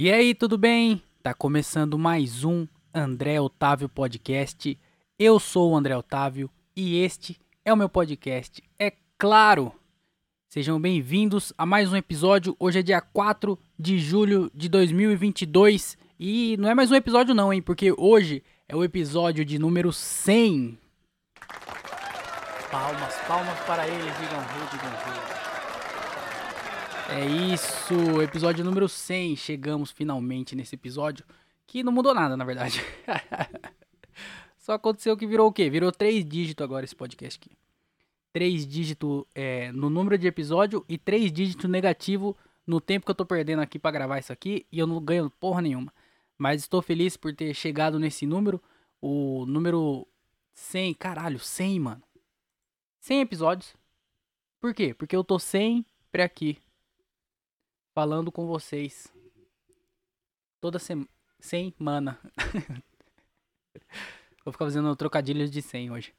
E aí, tudo bem? Tá começando mais um André Otávio Podcast. Eu sou o André Otávio e este é o meu podcast. É claro! Sejam bem-vindos a mais um episódio. Hoje é dia 4 de julho de 2022 e não é mais um episódio não, hein? Porque hoje é o episódio de número 100. Palmas, palmas para ele, digam rei, digam rei. É isso, episódio número 100. Chegamos finalmente nesse episódio. Que não mudou nada, na verdade. Só aconteceu que virou o quê? Virou três dígitos agora esse podcast aqui. Três dígitos é, no número de episódio e três dígitos negativo no tempo que eu tô perdendo aqui para gravar isso aqui. E eu não ganho porra nenhuma. Mas estou feliz por ter chegado nesse número. O número 100. Caralho, 100, mano. 100 episódios. Por quê? Porque eu tô sempre aqui falando com vocês toda semana. Semana. Vou ficar fazendo trocadilhos de 100 hoje.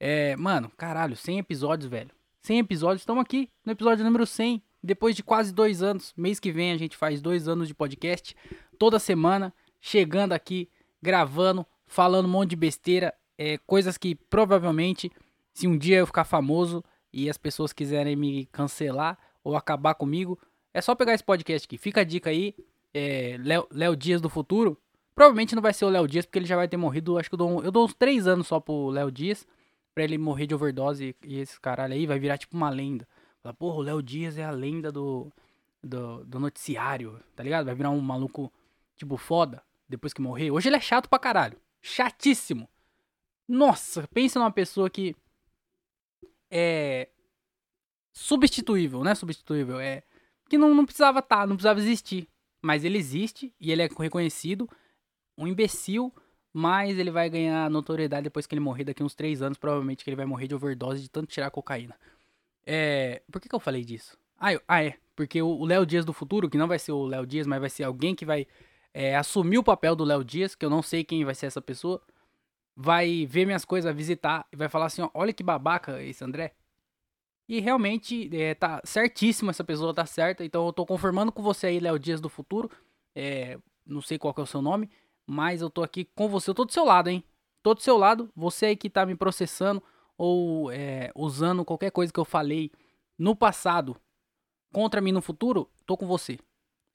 É, mano, caralho, 100 episódios, velho. 100 episódios, estamos aqui no episódio número 100. Depois de quase dois anos, mês que vem a gente faz dois anos de podcast. Toda semana, chegando aqui, gravando, falando um monte de besteira. É, coisas que provavelmente, se um dia eu ficar famoso e as pessoas quiserem me cancelar ou acabar comigo, é só pegar esse podcast aqui. Fica a dica aí. É, Léo Dias do futuro. Provavelmente não vai ser o Léo Dias, porque ele já vai ter morrido. Acho que eu dou, eu dou uns 3 anos só pro Léo Dias. Pra ele morrer de overdose. E, e esse caralho aí vai virar tipo uma lenda. Fala, porra, o Léo Dias é a lenda do, do, do, noticiário, tá ligado? Vai virar um maluco, tipo, foda. Depois que morrer. Hoje ele é chato pra caralho. Chatíssimo. Nossa, pensa numa pessoa que. É. Substituível, não é substituível, é que não, não precisava estar, tá, não precisava existir. Mas ele existe e ele é reconhecido. Um imbecil, mas ele vai ganhar notoriedade depois que ele morrer daqui uns 3 anos. Provavelmente que ele vai morrer de overdose de tanto tirar cocaína. É. Por que, que eu falei disso? Ah, eu, ah é. Porque o Léo Dias do futuro, que não vai ser o Léo Dias, mas vai ser alguém que vai é, assumir o papel do Léo Dias, que eu não sei quem vai ser essa pessoa, vai ver minhas coisas, vai visitar e vai falar assim: ó, olha que babaca esse André. E realmente é, tá certíssimo, essa pessoa tá certa. Então eu tô confirmando com você aí, Léo Dias do Futuro. É, não sei qual é o seu nome, mas eu tô aqui com você. Eu tô do seu lado, hein? Tô do seu lado. Você aí que tá me processando ou é, usando qualquer coisa que eu falei no passado contra mim no futuro, tô com você.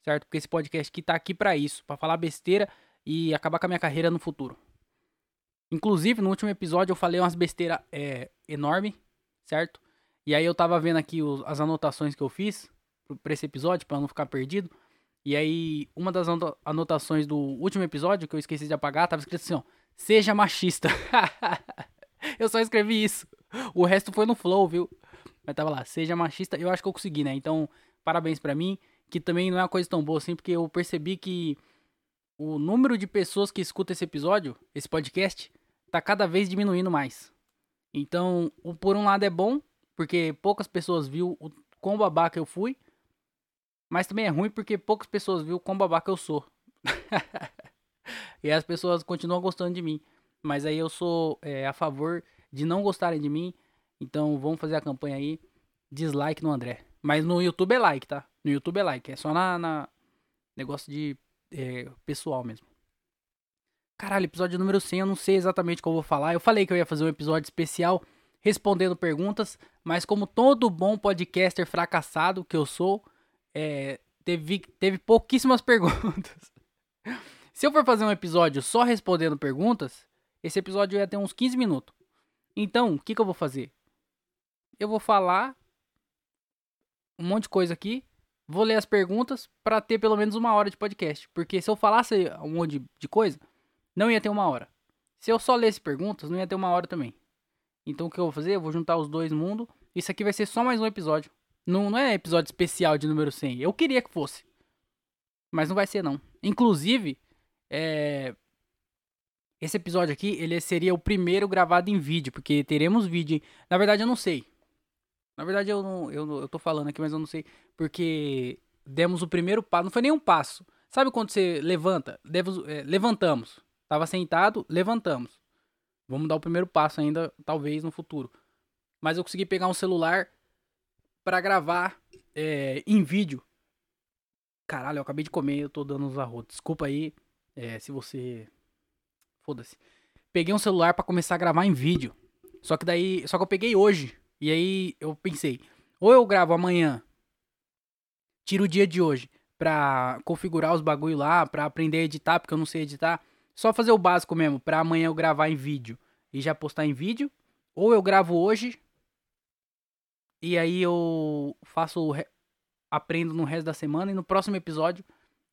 Certo? Porque esse podcast aqui tá aqui para isso, para falar besteira e acabar com a minha carreira no futuro. Inclusive, no último episódio eu falei umas besteiras é, enorme, certo? E aí eu tava vendo aqui os, as anotações que eu fiz pra esse episódio, para não ficar perdido. E aí, uma das anotações do último episódio, que eu esqueci de apagar, tava escrito assim, ó. Seja machista. eu só escrevi isso. O resto foi no flow, viu? Mas tava lá, seja machista. Eu acho que eu consegui, né? Então, parabéns para mim. Que também não é uma coisa tão boa assim, porque eu percebi que o número de pessoas que escuta esse episódio, esse podcast, tá cada vez diminuindo mais. Então, por um lado é bom, porque poucas pessoas viu o quão babaca eu fui. Mas também é ruim porque poucas pessoas viu o quão babaca eu sou. e as pessoas continuam gostando de mim. Mas aí eu sou é, a favor de não gostarem de mim. Então vamos fazer a campanha aí. Dislike no André. Mas no YouTube é like, tá? No YouTube é like. É só na, na negócio de é, pessoal mesmo. Caralho, episódio número 100, eu não sei exatamente o que eu vou falar. Eu falei que eu ia fazer um episódio especial respondendo perguntas, mas como todo bom podcaster fracassado que eu sou, é, teve, teve pouquíssimas perguntas. Se eu for fazer um episódio só respondendo perguntas, esse episódio ia ter uns 15 minutos. Então, o que, que eu vou fazer? Eu vou falar um monte de coisa aqui, vou ler as perguntas para ter pelo menos uma hora de podcast. Porque se eu falasse um monte de coisa, não ia ter uma hora. Se eu só lesse perguntas, não ia ter uma hora também. Então o que eu vou fazer? Eu vou juntar os dois mundos. Isso aqui vai ser só mais um episódio. Não, não é episódio especial de número 100. Eu queria que fosse. Mas não vai ser não. Inclusive, é... esse episódio aqui, ele seria o primeiro gravado em vídeo. Porque teremos vídeo. Na verdade eu não sei. Na verdade eu não, eu, eu tô falando aqui, mas eu não sei. Porque demos o primeiro passo. Não foi nem um passo. Sabe quando você levanta? Devos, é, levantamos. Tava sentado, levantamos. Vamos dar o primeiro passo ainda, talvez no futuro. Mas eu consegui pegar um celular para gravar é, em vídeo Caralho, eu acabei de comer, eu tô dando uns arrotos. Desculpa aí, é, se você. Foda-se. Peguei um celular pra começar a gravar em vídeo. Só que daí. Só que eu peguei hoje. E aí eu pensei, ou eu gravo amanhã, tiro o dia de hoje pra configurar os bagulho lá, pra aprender a editar, porque eu não sei editar. Só fazer o básico mesmo, pra amanhã eu gravar em vídeo e já postar em vídeo. Ou eu gravo hoje e aí eu faço aprendo no resto da semana e no próximo episódio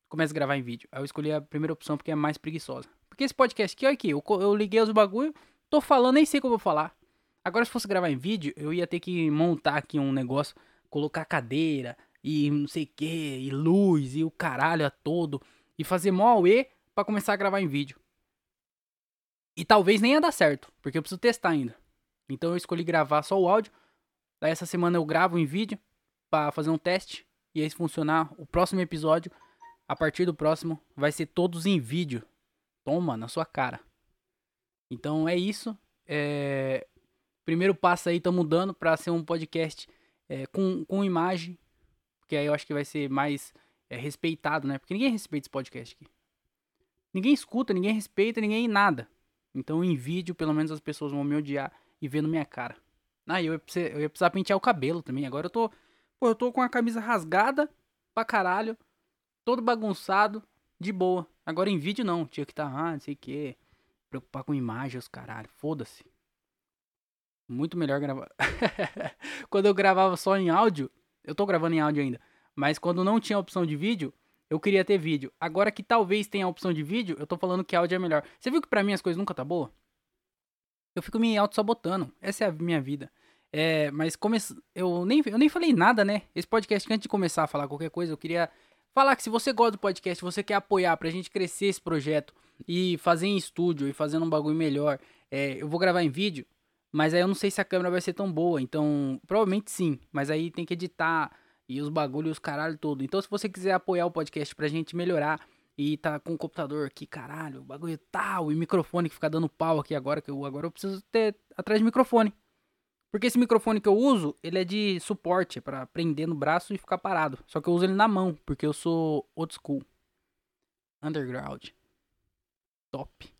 começo a gravar em vídeo. Aí eu escolhi a primeira opção porque é mais preguiçosa. Porque esse podcast aqui, olha aqui, eu, eu liguei os bagulho, tô falando, nem sei o que eu vou falar. Agora se fosse gravar em vídeo, eu ia ter que montar aqui um negócio, colocar cadeira e não sei o que, e luz e o caralho a todo e fazer mó auê pra começar a gravar em vídeo. E talvez nem ia dar certo, porque eu preciso testar ainda. Então eu escolhi gravar só o áudio. Daí essa semana eu gravo em vídeo pra fazer um teste. E aí se funcionar, o próximo episódio, a partir do próximo, vai ser todos em vídeo. Toma na sua cara. Então é isso. É... Primeiro passo aí, estamos mudando pra ser um podcast é, com, com imagem. Porque aí eu acho que vai ser mais é, respeitado, né? Porque ninguém respeita esse podcast aqui. Ninguém escuta, ninguém respeita, ninguém nada. Então em vídeo, pelo menos as pessoas vão me odiar e ver na minha cara. Ah, eu ia, precisar, eu ia precisar pentear o cabelo também. Agora eu tô. Pô, eu tô com a camisa rasgada pra caralho. Todo bagunçado, de boa. Agora em vídeo não. Tinha que estar, tá, ah, não sei o que. Preocupar com imagem, os caralho. Foda-se. Muito melhor gravar. quando eu gravava só em áudio. Eu tô gravando em áudio ainda. Mas quando não tinha opção de vídeo, eu queria ter vídeo. Agora que talvez tenha a opção de vídeo, eu tô falando que áudio é melhor. Você viu que pra mim as coisas nunca tá boa? Eu fico me auto-sabotando. Essa é a minha vida. É, mas come... eu, nem, eu nem falei nada, né? Esse podcast, antes de começar a falar qualquer coisa, eu queria falar que se você gosta do podcast, você quer apoiar pra gente crescer esse projeto e fazer em estúdio e fazendo um bagulho melhor, é, eu vou gravar em vídeo, mas aí eu não sei se a câmera vai ser tão boa. Então, provavelmente sim, mas aí tem que editar e os bagulhos, os caralho todo. Então, se você quiser apoiar o podcast pra gente melhorar e tá com o computador aqui, caralho, o bagulho tal, e microfone que fica dando pau aqui agora, que eu agora eu preciso ter atrás de microfone. Porque esse microfone que eu uso, ele é de suporte, para prender no braço e ficar parado. Só que eu uso ele na mão, porque eu sou old school. Underground. Top.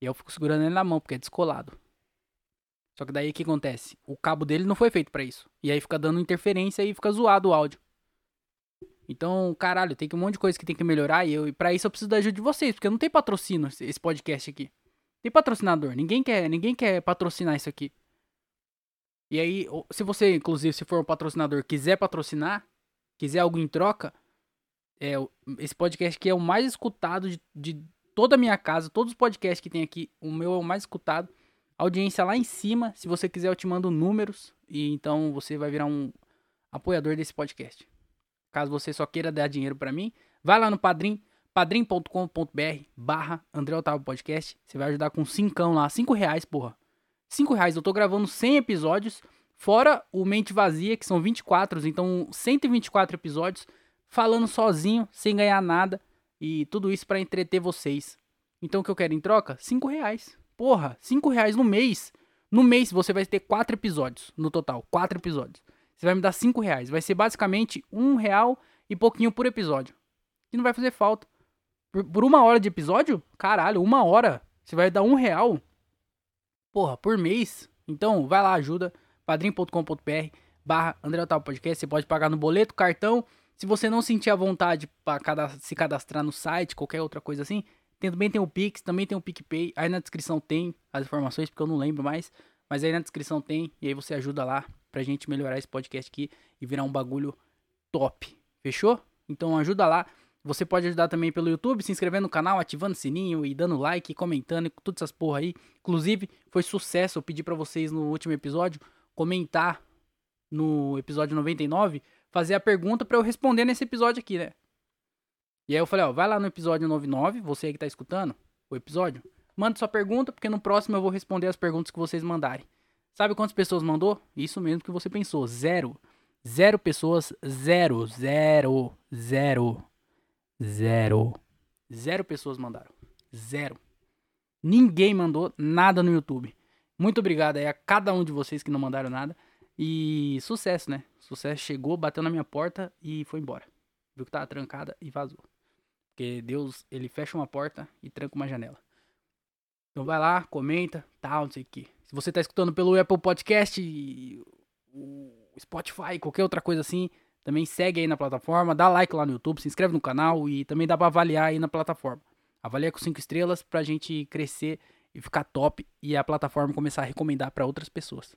E eu fico segurando ele na mão, porque é descolado. Só que daí o que acontece? O cabo dele não foi feito para isso. E aí fica dando interferência e fica zoado o áudio. Então, caralho, tem um monte de coisa que tem que melhorar e, eu, e pra isso eu preciso da ajuda de vocês, porque não tem patrocínio esse podcast aqui. Tem patrocinador, ninguém quer, ninguém quer patrocinar isso aqui. E aí, se você, inclusive, se for um patrocinador, quiser patrocinar, quiser algo em troca, é, esse podcast aqui é o mais escutado de, de toda a minha casa, todos os podcasts que tem aqui, o meu é o mais escutado. Audiência lá em cima, se você quiser eu te mando números e então você vai virar um apoiador desse podcast. Caso você só queira dar dinheiro para mim, vai lá no Padrim, padrim.com.br barra André Otávio Podcast. Você vai ajudar com cincão lá, cinco reais, porra. cinco reais, eu tô gravando 100 episódios, fora o Mente Vazia, que são 24, então 124 episódios, falando sozinho, sem ganhar nada, e tudo isso para entreter vocês. Então o que eu quero em troca? cinco reais. Porra, cinco reais no mês. No mês você vai ter quatro episódios no total, quatro episódios. Você vai me dar 5 reais. Vai ser basicamente um real e pouquinho por episódio. E não vai fazer falta. Por, por, uma hora de episódio? Caralho, uma hora. Você vai dar um real. Porra, por mês. Então, vai lá, ajuda. padrim.com.br barra André Otávio Podcast. Você pode pagar no boleto, cartão. Se você não sentir a vontade para se cadastrar no site, qualquer outra coisa assim, também tem o Pix, também tem o PicPay. Aí na descrição tem as informações, porque eu não lembro mais. Mas aí na descrição tem, e aí você ajuda lá pra gente melhorar esse podcast aqui e virar um bagulho top. Fechou? Então ajuda lá. Você pode ajudar também pelo YouTube, se inscrevendo no canal, ativando o sininho e dando like, comentando, todas essas porra aí. Inclusive, foi sucesso. Eu pedi para vocês no último episódio comentar no episódio 99, fazer a pergunta para eu responder nesse episódio aqui, né? E aí eu falei, ó, vai lá no episódio 99, você aí que tá escutando o episódio, manda sua pergunta, porque no próximo eu vou responder as perguntas que vocês mandarem. Sabe quantas pessoas mandou? Isso mesmo que você pensou. Zero. Zero pessoas. Zero. Zero. Zero. Zero. Zero pessoas mandaram. Zero. Ninguém mandou nada no YouTube. Muito obrigado aí a cada um de vocês que não mandaram nada. E sucesso, né? Sucesso chegou, bateu na minha porta e foi embora. Viu que tava trancada e vazou. Porque Deus, ele fecha uma porta e tranca uma janela. Então vai lá, comenta, tal, não sei o que. Se você tá escutando pelo Apple Podcast, o Spotify, qualquer outra coisa assim, também segue aí na plataforma, dá like lá no YouTube, se inscreve no canal e também dá pra avaliar aí na plataforma. Avalia com 5 estrelas pra gente crescer e ficar top e a plataforma começar a recomendar para outras pessoas.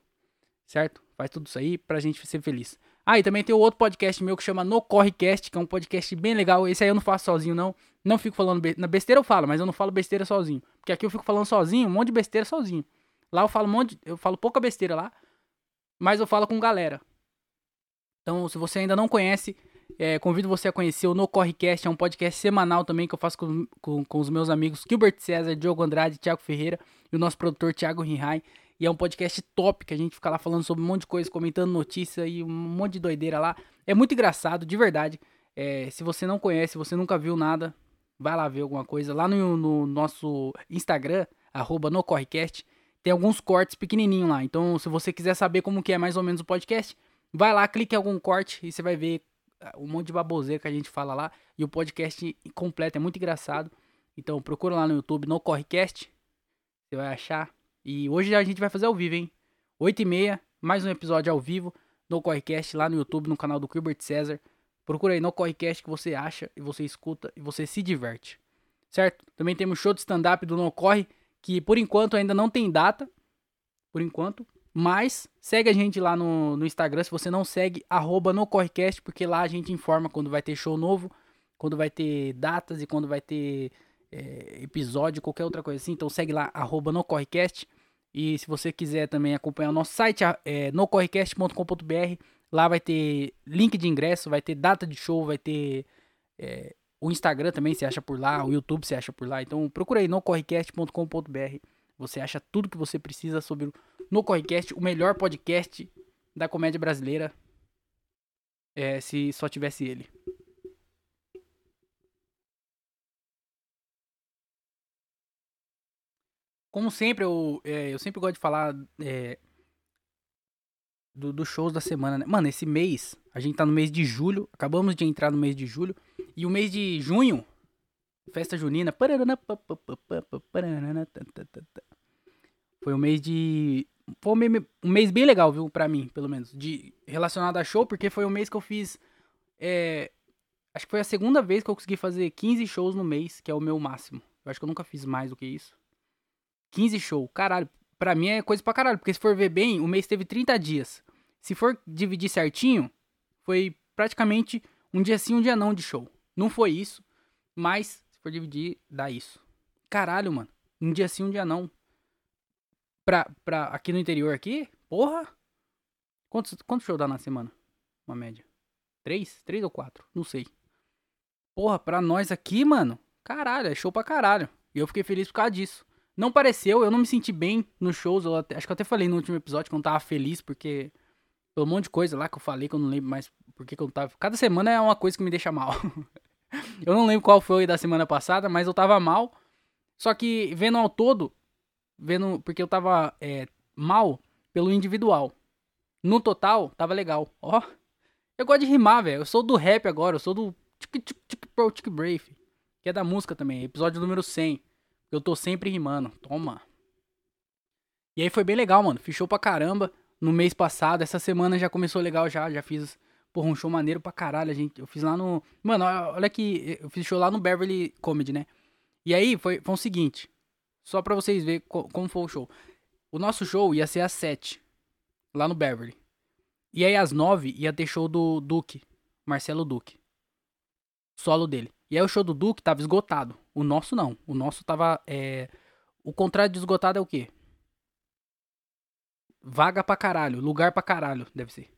Certo? Faz tudo isso aí pra gente ser feliz. Ah, e também tem outro podcast meu que chama No Correcast, que é um podcast bem legal. Esse aí eu não faço sozinho, não. Não fico falando be... na besteira eu falo, mas eu não falo besteira sozinho. Porque aqui eu fico falando sozinho, um monte de besteira sozinho. Lá eu falo um monte, de... eu falo pouca besteira lá, mas eu falo com galera. Então, se você ainda não conhece, é, convido você a conhecer o No Correcast, é um podcast semanal também que eu faço com, com, com os meus amigos Gilbert César, Diogo Andrade, Thiago Ferreira e o nosso produtor Thiago Rinhai. E é um podcast top que a gente fica lá falando sobre um monte de coisa, comentando notícia e um monte de doideira lá. É muito engraçado, de verdade. É, se você não conhece, você nunca viu nada, vai lá ver alguma coisa. Lá no, no nosso Instagram, arroba no Correcast, tem alguns cortes pequenininhos lá. Então, se você quiser saber como que é mais ou menos o podcast, vai lá, clique em algum corte e você vai ver ah, um monte de baboseira que a gente fala lá. E o podcast completo é muito engraçado. Então, procura lá no YouTube, no Correcast. Você vai achar. E hoje a gente vai fazer ao vivo, hein? 8 e meia, mais um episódio ao vivo no Correcast lá no YouTube, no canal do Gilbert César. Procura aí no Correcast que você acha e você escuta e você se diverte. Certo? Também temos show de stand-up do No Corre, que por enquanto ainda não tem data. Por enquanto. Mas segue a gente lá no, no Instagram. Se você não segue, arroba no Correcast, porque lá a gente informa quando vai ter show novo, quando vai ter datas e quando vai ter é, episódio, qualquer outra coisa assim. Então segue lá, arroba no Correcast. E se você quiser também acompanhar o nosso site, é nocorrecast.com.br, lá vai ter link de ingresso, vai ter data de show, vai ter é, o Instagram também se acha por lá, o YouTube se acha por lá. Então procura aí nocorrecast.com.br. Você acha tudo que você precisa sobre o No Correcast, o melhor podcast da comédia brasileira. É, se só tivesse ele. Como sempre, eu, é, eu sempre gosto de falar é, dos do shows da semana, né? Mano, esse mês, a gente tá no mês de julho, acabamos de entrar no mês de julho, e o mês de junho, festa junina, foi um mês de. Foi um mês bem legal, viu, pra mim, pelo menos, de relacionado a show, porque foi um mês que eu fiz. É, acho que foi a segunda vez que eu consegui fazer 15 shows no mês, que é o meu máximo. Eu acho que eu nunca fiz mais do que isso. 15 shows. Caralho, pra mim é coisa pra caralho. Porque se for ver bem, o mês teve 30 dias. Se for dividir certinho, foi praticamente um dia sim, um dia não de show. Não foi isso, mas se for dividir, dá isso. Caralho, mano. Um dia sim, um dia não. Pra, pra aqui no interior aqui, porra. Quantos, quantos shows dá na semana? Uma média. Três? Três ou quatro? Não sei. Porra, pra nós aqui, mano. Caralho, é show pra caralho. E eu fiquei feliz por causa disso. Não pareceu, eu não me senti bem nos shows. Até, acho que eu até falei no último episódio que eu não tava feliz, porque. Pelo um monte de coisa lá que eu falei que eu não lembro mais porque que eu não tava. Cada semana é uma coisa que me deixa mal. eu não lembro qual foi da semana passada, mas eu tava mal. Só que vendo ao todo, vendo. Porque eu tava é, mal pelo individual. No total, tava legal. Ó. Eu gosto de rimar, velho. Eu sou do rap agora, eu sou do Tic Tic Tic Pro Tic Brave. Que é da música também, episódio número 100. Eu tô sempre rimando. Toma. E aí foi bem legal, mano. Show pra caramba no mês passado. Essa semana já começou legal já. Já fiz, porra, um show maneiro pra caralho. Gente, eu fiz lá no... Mano, olha que... Eu fiz show lá no Beverly Comedy, né? E aí foi, foi o seguinte. Só pra vocês verem como foi o show. O nosso show ia ser às 7. Lá no Beverly. E aí às 9 ia ter show do Duque. Marcelo Duque. Solo dele. E aí o show do Duque tava esgotado. O nosso não. O nosso tava. É... O contrário de esgotado é o quê? Vaga pra caralho. Lugar pra caralho, deve ser.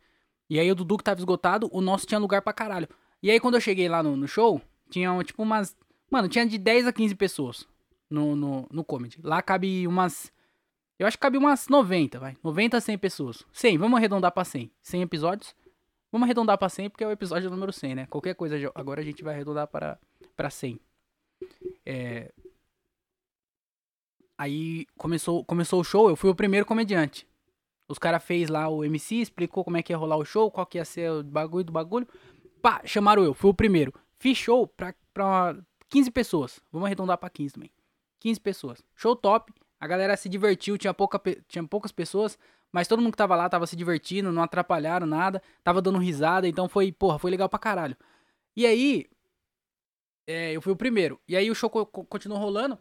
E aí o do Duque tava esgotado, o nosso tinha lugar pra caralho. E aí quando eu cheguei lá no, no show, tinha tipo umas. Mano, tinha de 10 a 15 pessoas no, no, no comedy. Lá cabe umas. Eu acho que cabe umas 90, vai. 90 a 100 pessoas. 100, vamos arredondar pra 100. 100 episódios. Vamos arredondar para 100 porque é o episódio número 100, né? Qualquer coisa agora a gente vai arredondar para, para 100. É... Aí começou, começou o show, eu fui o primeiro comediante. Os caras fez lá o MC, explicou como é que ia rolar o show, qual que ia ser o bagulho do bagulho. Pá, chamaram eu, fui o primeiro. Fiz show pra, pra 15 pessoas. Vamos arredondar pra 15 também. 15 pessoas. Show top. A galera se divertiu, tinha, pouca, tinha poucas pessoas, mas todo mundo que tava lá tava se divertindo, não atrapalharam nada, tava dando risada, então foi, porra, foi legal pra caralho. E aí, é, eu fui o primeiro. E aí o show continuou rolando,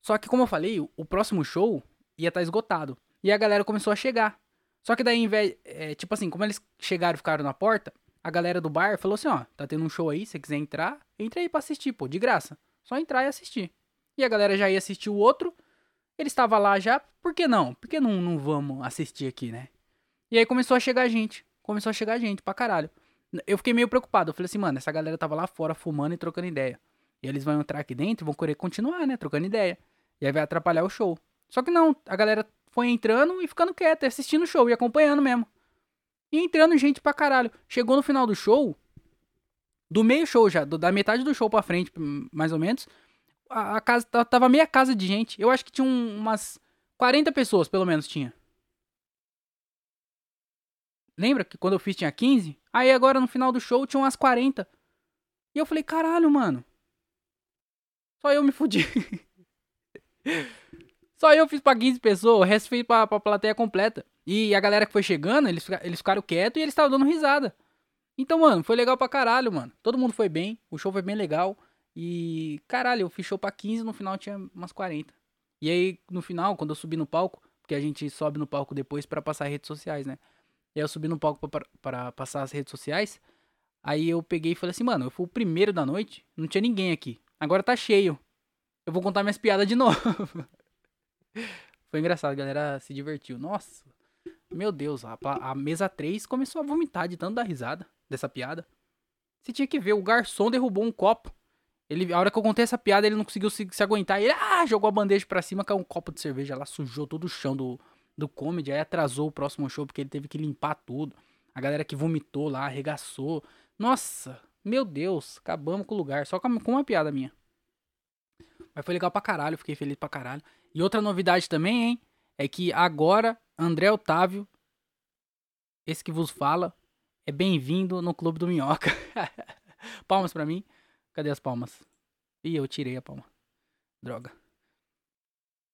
só que como eu falei, o, o próximo show ia estar tá esgotado. E a galera começou a chegar. Só que daí, em vez, é, tipo assim, como eles chegaram e ficaram na porta, a galera do bar falou assim, ó, tá tendo um show aí, se você quiser entrar, entra aí pra assistir, pô, de graça. Só entrar e assistir. E a galera já ia assistir o outro, ele estava lá já, por que não? Por que não, não vamos assistir aqui, né? E aí começou a chegar gente. Começou a chegar gente pra caralho. Eu fiquei meio preocupado. Eu falei assim, mano, essa galera tava lá fora fumando e trocando ideia. E eles vão entrar aqui dentro e vão querer continuar, né? Trocando ideia. E aí vai atrapalhar o show. Só que não, a galera foi entrando e ficando quieta, assistindo o show e acompanhando mesmo. E entrando gente pra caralho. Chegou no final do show, do meio show já, do, da metade do show pra frente, mais ou menos, a, a casa tava meia casa de gente. Eu acho que tinha um, umas 40 pessoas, pelo menos tinha. Lembra que quando eu fiz tinha 15? Aí agora no final do show tinha umas 40. E eu falei, caralho, mano. Só eu me fudi. Só eu fiz pra 15 pessoas, o resto fez pra, pra plateia completa. E a galera que foi chegando, eles, eles ficaram quietos e eles estavam dando risada. Então, mano, foi legal pra caralho, mano. Todo mundo foi bem, o show foi bem legal. E, caralho, eu fiz show pra 15, no final tinha umas 40. E aí, no final, quando eu subi no palco, porque a gente sobe no palco depois para passar redes sociais, né? E aí eu subi no palco para passar as redes sociais. Aí eu peguei e falei assim, mano, eu fui o primeiro da noite, não tinha ninguém aqui. Agora tá cheio. Eu vou contar minhas piadas de novo. Foi engraçado, a galera se divertiu. Nossa, meu Deus, a, a mesa 3 começou a vomitar de tanto dar risada dessa piada. Você tinha que ver, o garçom derrubou um copo. Ele, a hora que eu contei essa piada, ele não conseguiu se, se aguentar. Ele ah, jogou a bandeja pra cima, caiu um copo de cerveja lá, sujou todo o chão do, do comedy. Aí atrasou o próximo show porque ele teve que limpar tudo. A galera que vomitou lá, arregaçou. Nossa, meu Deus, acabamos com o lugar. Só com, uma piada minha. Mas foi legal pra caralho, fiquei feliz pra caralho. E outra novidade também, hein? É que agora André Otávio, esse que vos fala, é bem-vindo no Clube do Minhoca. Palmas pra mim. Cadê as palmas? Ih, eu tirei a palma. Droga.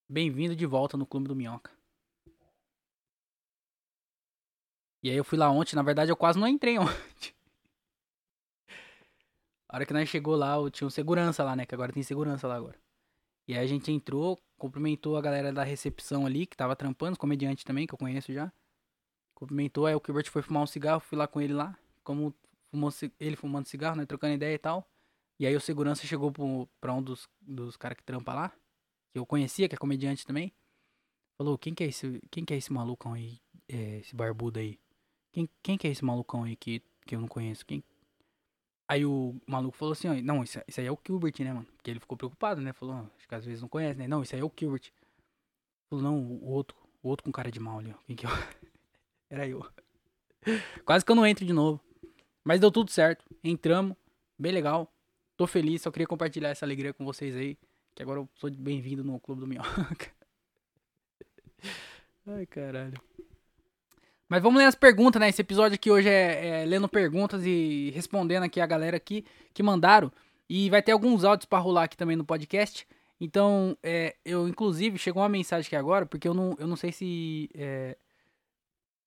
Bem-vindo de volta no Clube do Minhoca. E aí eu fui lá ontem, na verdade eu quase não entrei ontem. A hora que nós chegou lá, tinha um segurança lá, né? Que agora tem segurança lá agora. E aí a gente entrou, cumprimentou a galera da recepção ali, que tava trampando, comediante também, que eu conheço já. Cumprimentou, aí o Gilbert foi fumar um cigarro, fui lá com ele lá. Como fumou, ele fumando cigarro, né? Trocando ideia e tal. E aí o segurança chegou pro, pra um dos, dos caras que trampa lá, que eu conhecia, que é comediante também. Falou, quem que é esse, quem que é esse malucão aí, é, esse barbudo aí? Quem, quem que é esse malucão aí que, que eu não conheço? Quem? Aí o maluco falou assim, ó, não, isso, isso aí é o Gilbert, né, mano? Porque ele ficou preocupado, né? Falou, acho que às vezes não conhece, né? Não, isso aí é o Gilbert. Falou, não, o outro, o outro com cara de mal ali, ó. Quem que é? Era eu. Quase que eu não entro de novo. Mas deu tudo certo. Entramos, bem legal. Tô feliz, só queria compartilhar essa alegria com vocês aí. Que agora eu sou bem-vindo no Clube do Minhoca. Ai, caralho. Mas vamos ler as perguntas, né? Esse episódio aqui hoje é, é, lendo perguntas e respondendo aqui a galera aqui que mandaram. E vai ter alguns áudios para rolar aqui também no podcast. Então, é, eu, inclusive, chegou uma mensagem aqui agora, porque eu não, eu não sei se. É...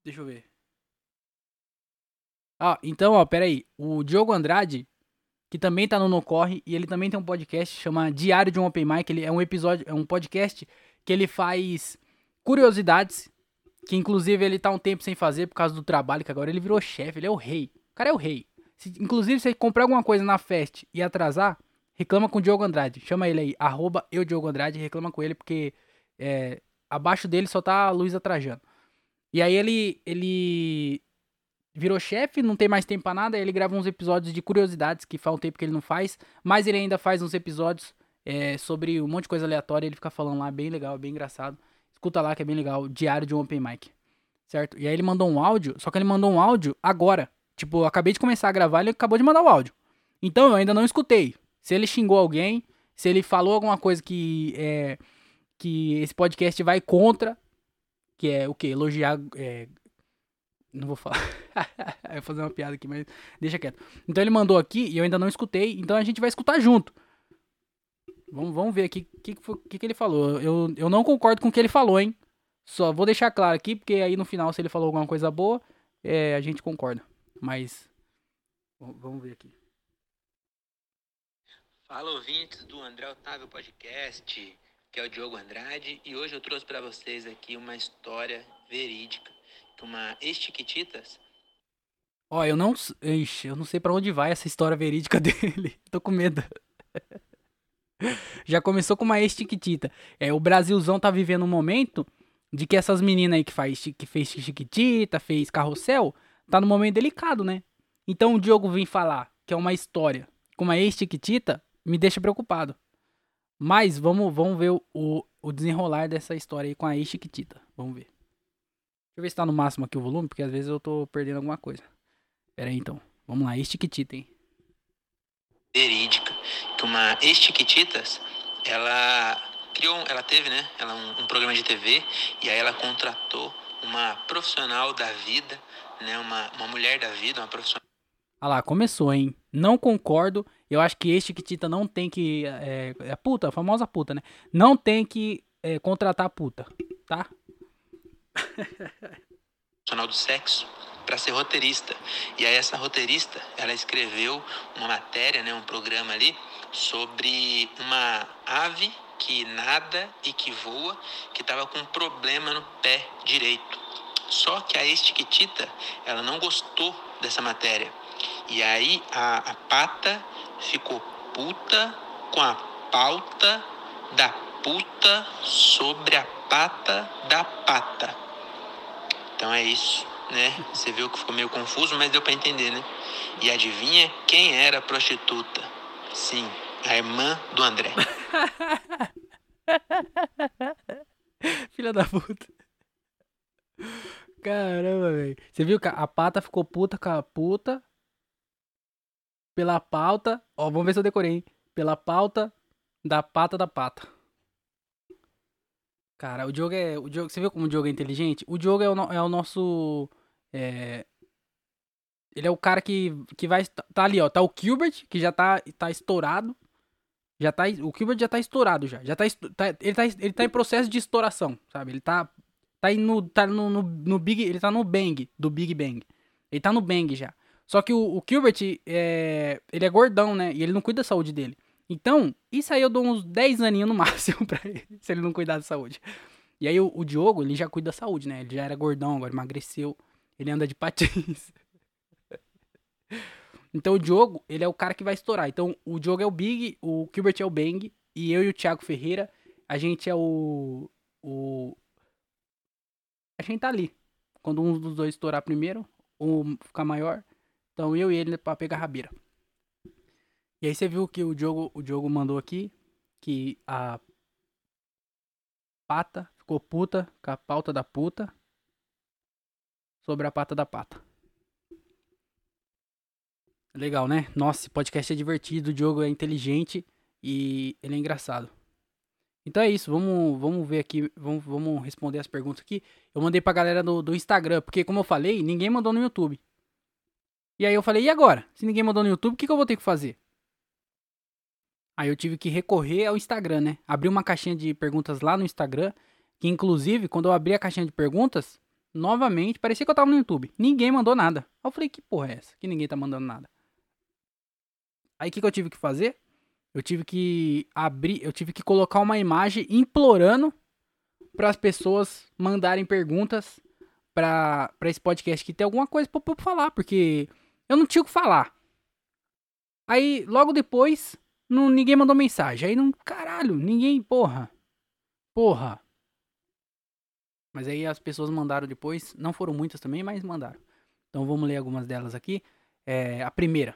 Deixa eu ver. Ah, então, ó, peraí. O Diogo Andrade que também tá no No Corre, e ele também tem um podcast chama Diário de um Open Mic, ele é um episódio, é um podcast que ele faz curiosidades, que inclusive ele tá um tempo sem fazer por causa do trabalho, que agora ele virou chefe, ele é o rei. O cara é o rei. Se, inclusive, se comprar alguma coisa na fest e atrasar, reclama com o Diogo Andrade. Chama ele aí, arroba eu Diogo Andrade, reclama com ele, porque é, abaixo dele só tá a Luísa Trajano. E aí ele, ele virou chefe, não tem mais tempo pra nada, ele grava uns episódios de curiosidades, que faz um tempo que ele não faz, mas ele ainda faz uns episódios é, sobre um monte de coisa aleatória, ele fica falando lá, bem legal, bem engraçado. Escuta lá que é bem legal, Diário de um Open Mic, certo? E aí ele mandou um áudio, só que ele mandou um áudio agora. Tipo, eu acabei de começar a gravar, ele acabou de mandar o áudio. Então eu ainda não escutei. Se ele xingou alguém, se ele falou alguma coisa que é que esse podcast vai contra, que é o que? Elogiar é, Não vou falar. eu vou fazer uma piada aqui, mas deixa quieto. Então ele mandou aqui e eu ainda não escutei, então a gente vai escutar junto. Vamos, vamos ver aqui o que, que, que, ele falou. Eu, eu não concordo com o que ele falou, hein? Só vou deixar claro aqui, porque aí no final, se ele falou alguma coisa boa, é, a gente concorda. Mas. Vamos ver aqui. Fala ouvintes do André Otávio Podcast, que é o Diogo Andrade, e hoje eu trouxe para vocês aqui uma história verídica que uma ex-Chiquititas. Ó, eu não, ixi, eu não sei para onde vai essa história verídica dele. Tô com medo. Já começou com uma ex-Chiquitita. É, o Brasilzão tá vivendo um momento de que essas meninas aí que, faz, que fez Chiquitita, fez Carrossel, tá no momento delicado, né? Então o Diogo vem falar que é uma história com uma ex-Chiquitita, me deixa preocupado. Mas vamos, vamos ver o, o desenrolar dessa história aí com a ex-Chiquitita. Vamos ver. Deixa eu ver se tá no máximo aqui o volume, porque às vezes eu tô perdendo alguma coisa. Pera aí então. Vamos lá, ex-Chiquitita, hein? Verídica. Que uma ex-Chiquititas, ela criou, ela teve, né, ela um, um, programa de TV e aí ela contratou uma profissional da vida, né, uma, uma mulher da vida, uma profissional. Ah lá, começou, hein? Não concordo. Eu acho que este Chiquitita não tem que. É, é puta, a famosa puta, né? Não tem que é, contratar puta, tá? Profissional do sexo para ser roteirista. E aí essa roteirista, ela escreveu uma matéria, né, um programa ali sobre uma ave que nada e que voa, que estava com um problema no pé direito. Só que a estiquitita, ela não gostou dessa matéria. E aí a, a pata ficou puta com a pauta da puta sobre a pata da pata. Então é isso, né? Você viu que ficou meio confuso, mas deu para entender, né? E adivinha quem era a prostituta? Sim, a irmã do André. Filha da puta. Caramba, velho. Você viu que a pata ficou puta com a puta. Pela pauta. Ó, vamos ver se eu decorei, hein? Pela pauta da pata da pata. Cara, o Diogo é. O Diogo, você viu como o Diogo é inteligente? O Diogo é o, é o nosso. É, ele é o cara que, que vai. Tá ali, ó. Tá o Gilbert, que já tá, tá estourado. Já tá, o Gilbert já tá estourado já. já tá, tá, ele, tá, ele tá em processo de estouração, sabe? Ele tá, tá, no, tá no, no, no Big. Ele tá no Bang, do Big Bang. Ele tá no Bang já. Só que o, o Gilbert, é, ele é gordão, né? E ele não cuida da saúde dele. Então, isso aí eu dou uns 10 aninhos no máximo pra ele, se ele não cuidar da saúde. E aí o, o Diogo, ele já cuida da saúde, né? Ele já era gordão, agora emagreceu. Ele anda de patins. Então o Diogo, ele é o cara que vai estourar. Então o Diogo é o Big, o Gilbert é o Bang, e eu e o Thiago Ferreira, a gente é o. o a gente tá ali. Quando um dos dois estourar primeiro, ou ficar maior, então eu e ele pra pegar a rabeira. E aí você viu que o Diogo, o Diogo mandou aqui que a pata ficou puta com a pauta da puta sobre a pata da pata. Legal, né? Nossa, esse podcast é divertido, o Diogo é inteligente e ele é engraçado. Então é isso, vamos, vamos ver aqui, vamos, vamos responder as perguntas aqui. Eu mandei pra galera do, do Instagram, porque como eu falei, ninguém mandou no YouTube. E aí eu falei, e agora? Se ninguém mandou no YouTube, o que, que eu vou ter que fazer? Aí eu tive que recorrer ao Instagram, né? Abri uma caixinha de perguntas lá no Instagram, que inclusive, quando eu abri a caixinha de perguntas, novamente, parecia que eu tava no YouTube. Ninguém mandou nada. Aí eu falei, que porra é essa? Que ninguém tá mandando nada. Aí o que, que eu tive que fazer? Eu tive que abrir, eu tive que colocar uma imagem implorando para as pessoas mandarem perguntas para esse podcast que tem alguma coisa para falar, porque eu não tinha o que falar. Aí logo depois, não, ninguém mandou mensagem. Aí não, caralho, ninguém, porra. Porra. Mas aí as pessoas mandaram depois, não foram muitas também, mas mandaram. Então vamos ler algumas delas aqui. É, a primeira.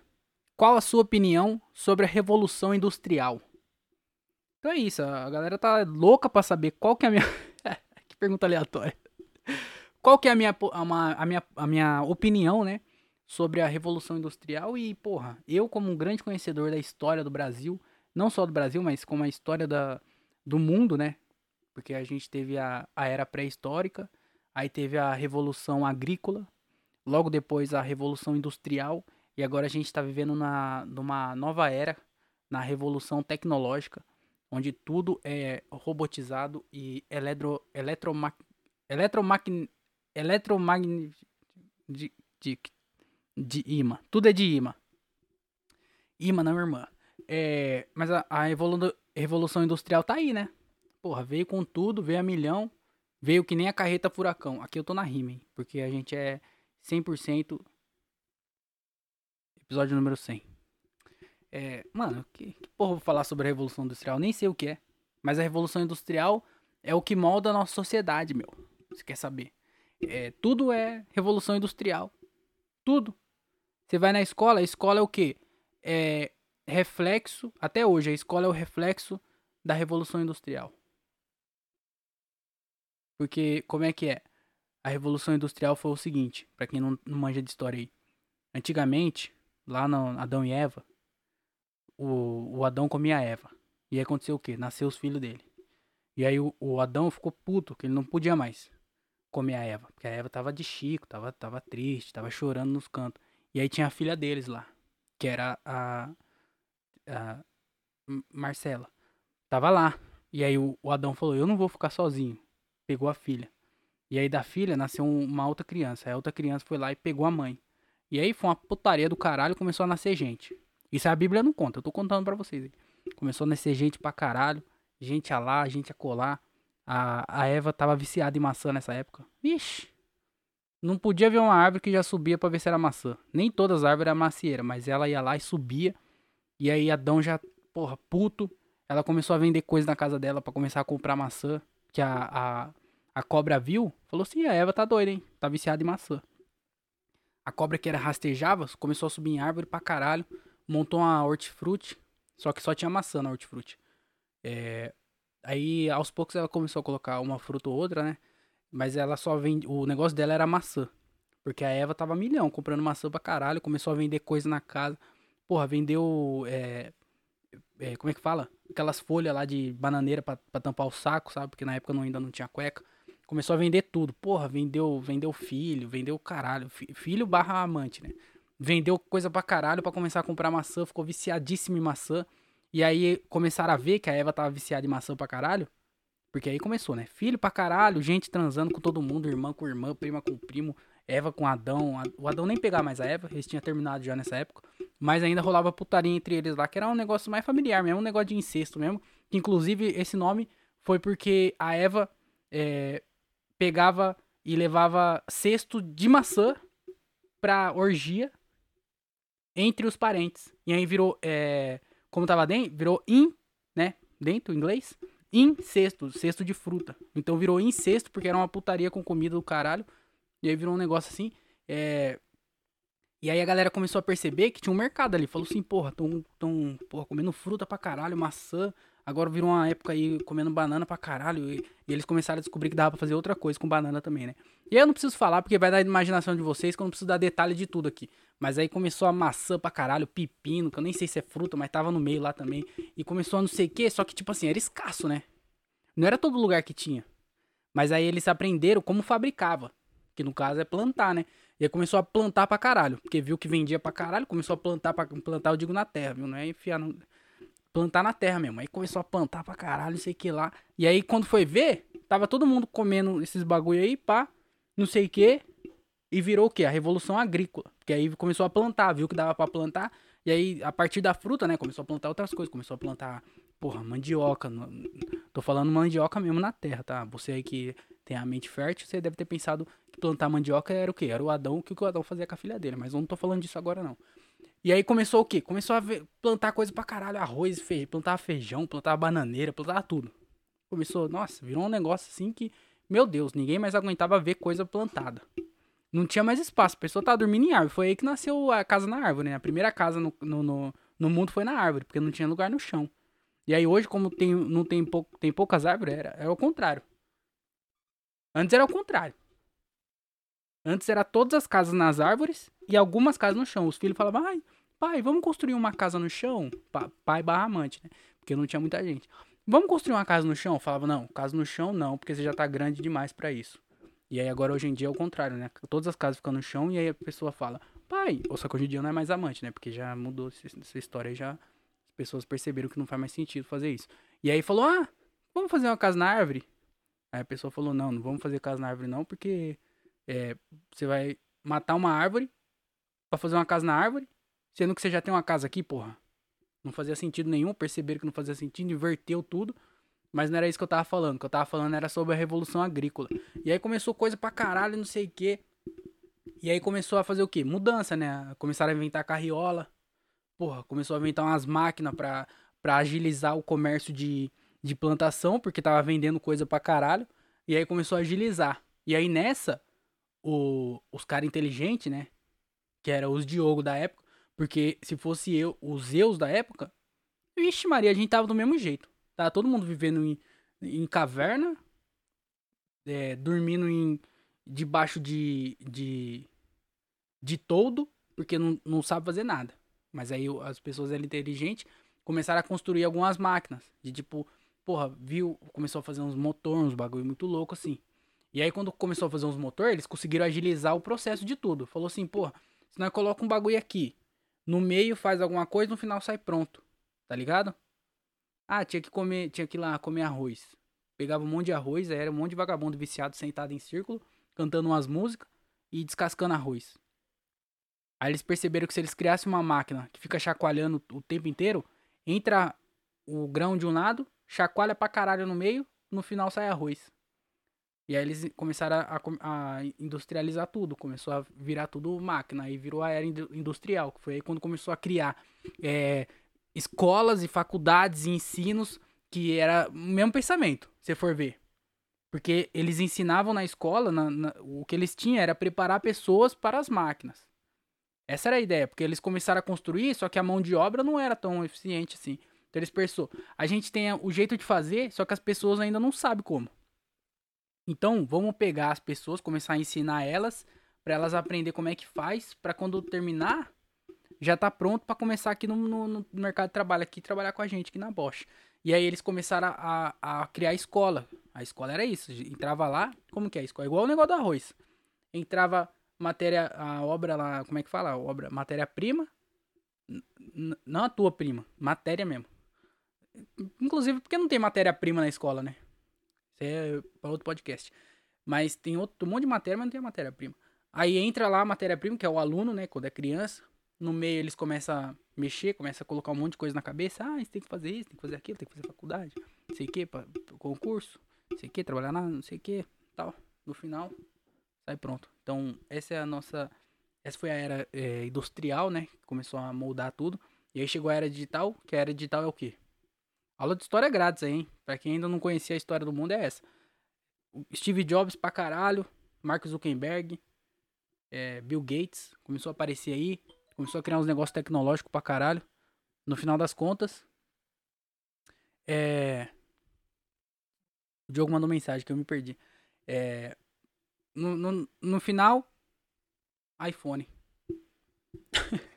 Qual a sua opinião sobre a Revolução Industrial? Então é isso, a galera tá louca para saber qual que é a minha... que pergunta aleatória. Qual que é a minha, a, minha, a minha opinião, né? Sobre a Revolução Industrial e, porra, eu como um grande conhecedor da história do Brasil, não só do Brasil, mas como a história da, do mundo, né? Porque a gente teve a, a era pré-histórica, aí teve a Revolução Agrícola, Logo depois a Revolução Industrial. E agora a gente está vivendo na, numa nova era, na Revolução Tecnológica, onde tudo é robotizado e eletro, eletroma, eletromagn, eletromagn, de, de, de imã. Tudo é de imã. Imã não, irmã. É, mas a, a evolu Revolução Industrial tá aí, né? Porra, veio com tudo, veio a milhão, veio que nem a carreta furacão. Aqui eu tô na rima, hein? Porque a gente é 100% episódio número 100. É, mano, que, que porra eu vou falar sobre a Revolução Industrial? Nem sei o que é. Mas a Revolução Industrial é o que molda a nossa sociedade, meu. Você quer saber? É, tudo é Revolução Industrial. Tudo. Você vai na escola, a escola é o quê? É reflexo, até hoje, a escola é o reflexo da Revolução Industrial. Porque, como é que é? A Revolução Industrial foi o seguinte, para quem não, não manja de história aí. Antigamente, lá no Adão e Eva, o, o Adão comia a Eva. E aí aconteceu o quê? Nasceu os filhos dele. E aí o, o Adão ficou puto, que ele não podia mais comer a Eva. Porque a Eva tava de chico, tava, tava triste, tava chorando nos cantos. E aí tinha a filha deles lá, que era a, a Marcela. Tava lá. E aí o, o Adão falou, eu não vou ficar sozinho. Pegou a filha. E aí da filha nasceu uma outra criança. A outra criança foi lá e pegou a mãe. E aí foi uma putaria do caralho começou a nascer gente. Isso a Bíblia não conta, eu tô contando pra vocês. Começou a nascer gente pra caralho. Gente a lá, gente a colar. A, a Eva tava viciada em maçã nessa época. Vixe. Não podia ver uma árvore que já subia para ver se era maçã. Nem todas as árvores eram macieira, mas ela ia lá e subia. E aí Adão já, porra, puto. Ela começou a vender coisa na casa dela para começar a comprar maçã. Que a, a, a cobra viu. Falou assim: a Eva tá doida, hein? Tá viciada em maçã. A cobra que era rastejava começou a subir em árvore pra caralho. Montou uma hortifruti. Só que só tinha maçã na hortifruti. É, aí aos poucos ela começou a colocar uma fruta ou outra, né? Mas ela só vende. O negócio dela era maçã. Porque a Eva tava milhão, comprando maçã pra caralho. Começou a vender coisa na casa. Porra, vendeu. É, é, como é que fala? Aquelas folhas lá de bananeira pra, pra tampar o saco, sabe? Porque na época não, ainda não tinha cueca. Começou a vender tudo. Porra, vendeu, vendeu filho, vendeu caralho. Filho barra amante, né? Vendeu coisa pra caralho pra começar a comprar maçã. Ficou viciadíssimo em maçã. E aí começaram a ver que a Eva tava viciada em maçã pra caralho. Porque aí começou, né? Filho pra caralho, gente transando com todo mundo, irmã com irmã, prima com primo, Eva com Adão. O Adão nem pegava mais a Eva, eles tinham terminado já nessa época. Mas ainda rolava putaria entre eles lá, que era um negócio mais familiar mesmo, um negócio de incesto mesmo. Que inclusive esse nome foi porque a Eva é, pegava e levava cesto de maçã pra orgia entre os parentes. E aí virou, é, como tava dentro, virou in, né? Dentro, em inglês. Incesto, cesto de fruta. Então virou incesto porque era uma putaria com comida do caralho. E aí virou um negócio assim. É... E aí a galera começou a perceber que tinha um mercado ali. Falou assim, porra, tão, tão porra, comendo fruta pra caralho, maçã. Agora virou uma época aí comendo banana pra caralho. E, e, eles começaram a descobrir que dava pra fazer outra coisa com banana também, né? E aí eu não preciso falar porque vai dar imaginação de vocês que eu não preciso dar detalhe de tudo aqui. Mas aí começou a maçã pra caralho, pepino, que eu nem sei se é fruta, mas tava no meio lá também. E começou a não sei o que, só que tipo assim, era escasso, né? Não era todo lugar que tinha. Mas aí eles aprenderam como fabricava. Que no caso é plantar, né? E aí começou a plantar pra caralho. Porque viu que vendia pra caralho, começou a plantar pra plantar, eu digo, na terra, viu? Não é enfiar no, plantar na terra mesmo. Aí começou a plantar pra caralho, não sei o que lá. E aí quando foi ver, tava todo mundo comendo esses bagulho aí, pá, não sei o que. E virou o que? A revolução agrícola. Porque aí começou a plantar, viu que dava para plantar. E aí, a partir da fruta, né, começou a plantar outras coisas. Começou a plantar, porra, mandioca. Tô falando mandioca mesmo na terra, tá? Você aí que tem a mente fértil, você deve ter pensado que plantar mandioca era o quê? Era o Adão, o que o Adão fazia com a filha dele. Mas eu não tô falando disso agora, não. E aí começou o quê? Começou a plantar coisa pra caralho, arroz, feijão, plantar feijão, bananeira, plantar tudo. Começou, nossa, virou um negócio assim que, meu Deus, ninguém mais aguentava ver coisa plantada. Não tinha mais espaço, a pessoa tava dormindo em árvore. Foi aí que nasceu a casa na árvore, né? A primeira casa no, no, no, no mundo foi na árvore, porque não tinha lugar no chão. E aí hoje, como tem, não tem, tem poucas árvores, era, era o contrário. Antes era o contrário. Antes era todas as casas nas árvores e algumas casas no chão. Os filhos falavam, ai, pai, vamos construir uma casa no chão? Pa, pai barra amante, né? Porque não tinha muita gente. Vamos construir uma casa no chão? Eu falava, não, casa no chão não, porque você já tá grande demais para isso. E aí agora hoje em dia é o contrário, né? Todas as casas ficam no chão e aí a pessoa fala, pai, ou só que hoje em dia não é mais amante, né? Porque já mudou essa história, já as pessoas perceberam que não faz mais sentido fazer isso. E aí falou, ah, vamos fazer uma casa na árvore? Aí a pessoa falou, não, não vamos fazer casa na árvore não, porque é, você vai matar uma árvore para fazer uma casa na árvore, sendo que você já tem uma casa aqui, porra. Não fazia sentido nenhum, perceberam que não fazia sentido, inverteu tudo. Mas não era isso que eu tava falando. O que eu tava falando era sobre a Revolução Agrícola. E aí começou coisa pra caralho, não sei o quê. E aí começou a fazer o quê? Mudança, né? Começaram a inventar carriola. Porra, começou a inventar umas máquinas pra, pra agilizar o comércio de, de plantação, porque tava vendendo coisa pra caralho. E aí começou a agilizar. E aí nessa, o, os caras inteligentes, né? Que era os Diogo da época. Porque se fosse eu, os Zeus da época, vixe Maria, a gente tava do mesmo jeito. Tá todo mundo vivendo em, em caverna, é, dormindo em debaixo de, de, de todo, porque não, não sabe fazer nada. Mas aí as pessoas eram inteligentes, começaram a construir algumas máquinas. De tipo, porra, viu, começou a fazer uns motores, uns bagulho muito louco assim. E aí quando começou a fazer uns motores, eles conseguiram agilizar o processo de tudo. Falou assim, porra, se nós coloca um bagulho aqui, no meio faz alguma coisa, no final sai pronto. Tá ligado? Ah, tinha que comer, tinha que ir lá comer arroz. Pegava um monte de arroz, aí era um monte de vagabundo viciado sentado em círculo, cantando umas músicas e descascando arroz. Aí eles perceberam que se eles criassem uma máquina que fica chacoalhando o tempo inteiro, entra o grão de um lado, chacoalha pra caralho no meio, no final sai arroz. E aí eles começaram a, a, industrializar tudo, começou a virar tudo máquina, aí virou a era industrial, que foi aí quando começou a criar é, escolas e faculdades e ensinos que era o mesmo pensamento, se for ver. Porque eles ensinavam na escola, na, na, o que eles tinham era preparar pessoas para as máquinas. Essa era a ideia, porque eles começaram a construir, só que a mão de obra não era tão eficiente assim. Então eles pensou, a gente tem o jeito de fazer, só que as pessoas ainda não sabem como. Então, vamos pegar as pessoas, começar a ensinar elas, para elas aprender como é que faz, para quando terminar, já tá pronto para começar aqui no, no, no, mercado de trabalho, aqui trabalhar com a gente aqui na Bosch. E aí eles começaram a, a, a criar escola. A escola era isso, entrava lá, como que é a escola? Igual o negócio do arroz. Entrava matéria, a obra lá, como é que fala? A obra, matéria-prima. Não a tua prima, matéria mesmo. Inclusive porque não tem matéria-prima na escola, né? É para outro podcast. Mas tem outro um monte de matéria, mas não tem matéria-prima. Aí entra lá a matéria-prima, que é o aluno, né? Quando é criança. No meio eles começam a mexer, começam a colocar um monte de coisa na cabeça. Ah, você tem que fazer isso, tem que fazer aquilo, tem que fazer faculdade, não sei o que, para concurso, não sei o que, trabalhar na não sei o que, tal. No final, sai pronto. Então, essa é a nossa. Essa foi a era é, industrial, né? Que começou a moldar tudo. E aí chegou a era digital, que a era digital é o quê? Aula de história grátis aí, hein? Pra quem ainda não conhecia a história do mundo, é essa. Steve Jobs pra caralho, Mark Zuckerberg, é, Bill Gates, começou a aparecer aí. Começou a criar uns negócios tecnológicos pra caralho. No final das contas. É. O Diogo mandou mensagem que eu me perdi. É. No, no, no final. iPhone.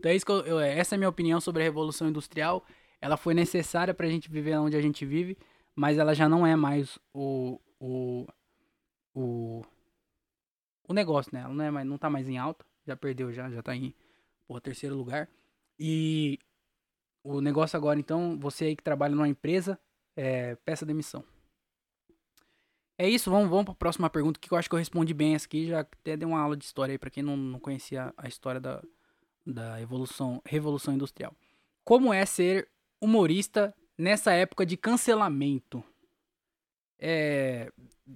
então é isso que eu, eu, Essa é a minha opinião sobre a Revolução Industrial. Ela foi necessária pra gente viver onde a gente vive. Mas ela já não é mais o. O. O, o negócio, né? Ela não, é mais, não tá mais em alta. Já perdeu, já, já tá em porra, terceiro lugar. E o negócio agora, então, você aí que trabalha numa empresa, é, peça demissão. É isso, vamos, vamos para a próxima pergunta, que eu acho que eu respondi bem essa aqui. Já até dei uma aula de história aí para quem não, não conhecia a história da, da evolução, revolução industrial. Como é ser humorista nessa época de cancelamento? É,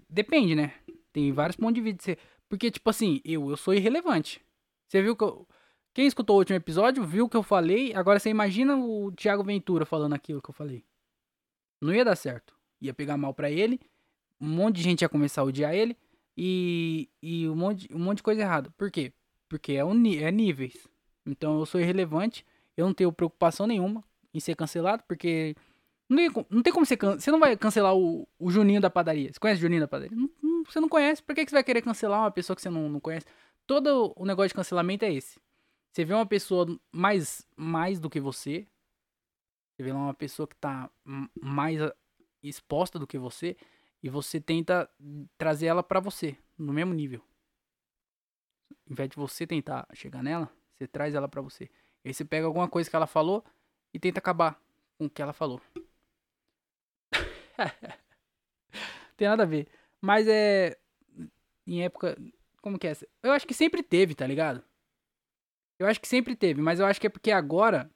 depende, né? Tem vários pontos de vista. Porque, tipo assim, eu, eu sou irrelevante. Você viu que eu... Quem escutou o último episódio viu o que eu falei. Agora você imagina o Thiago Ventura falando aquilo que eu falei. Não ia dar certo. Ia pegar mal para ele. Um monte de gente ia começar a odiar ele. E, e um, monte, um monte de coisa errada. Por quê? Porque é, um, é níveis. Então eu sou irrelevante. Eu não tenho preocupação nenhuma em ser cancelado. Porque não tem, não tem como você. Você não vai cancelar o, o Juninho da padaria. Você conhece o Juninho da padaria? Não, não, você não conhece. Por que, que você vai querer cancelar uma pessoa que você não, não conhece? todo o negócio de cancelamento é esse. Você vê uma pessoa mais, mais do que você, você vê uma pessoa que tá mais exposta do que você, e você tenta trazer ela pra você, no mesmo nível. Em vez de você tentar chegar nela, você traz ela pra você. Aí você pega alguma coisa que ela falou e tenta acabar com o que ela falou. Tem nada a ver. Mas é. Em época. Como que é? Eu acho que sempre teve, tá ligado? Eu acho que sempre teve, mas eu acho que é porque agora.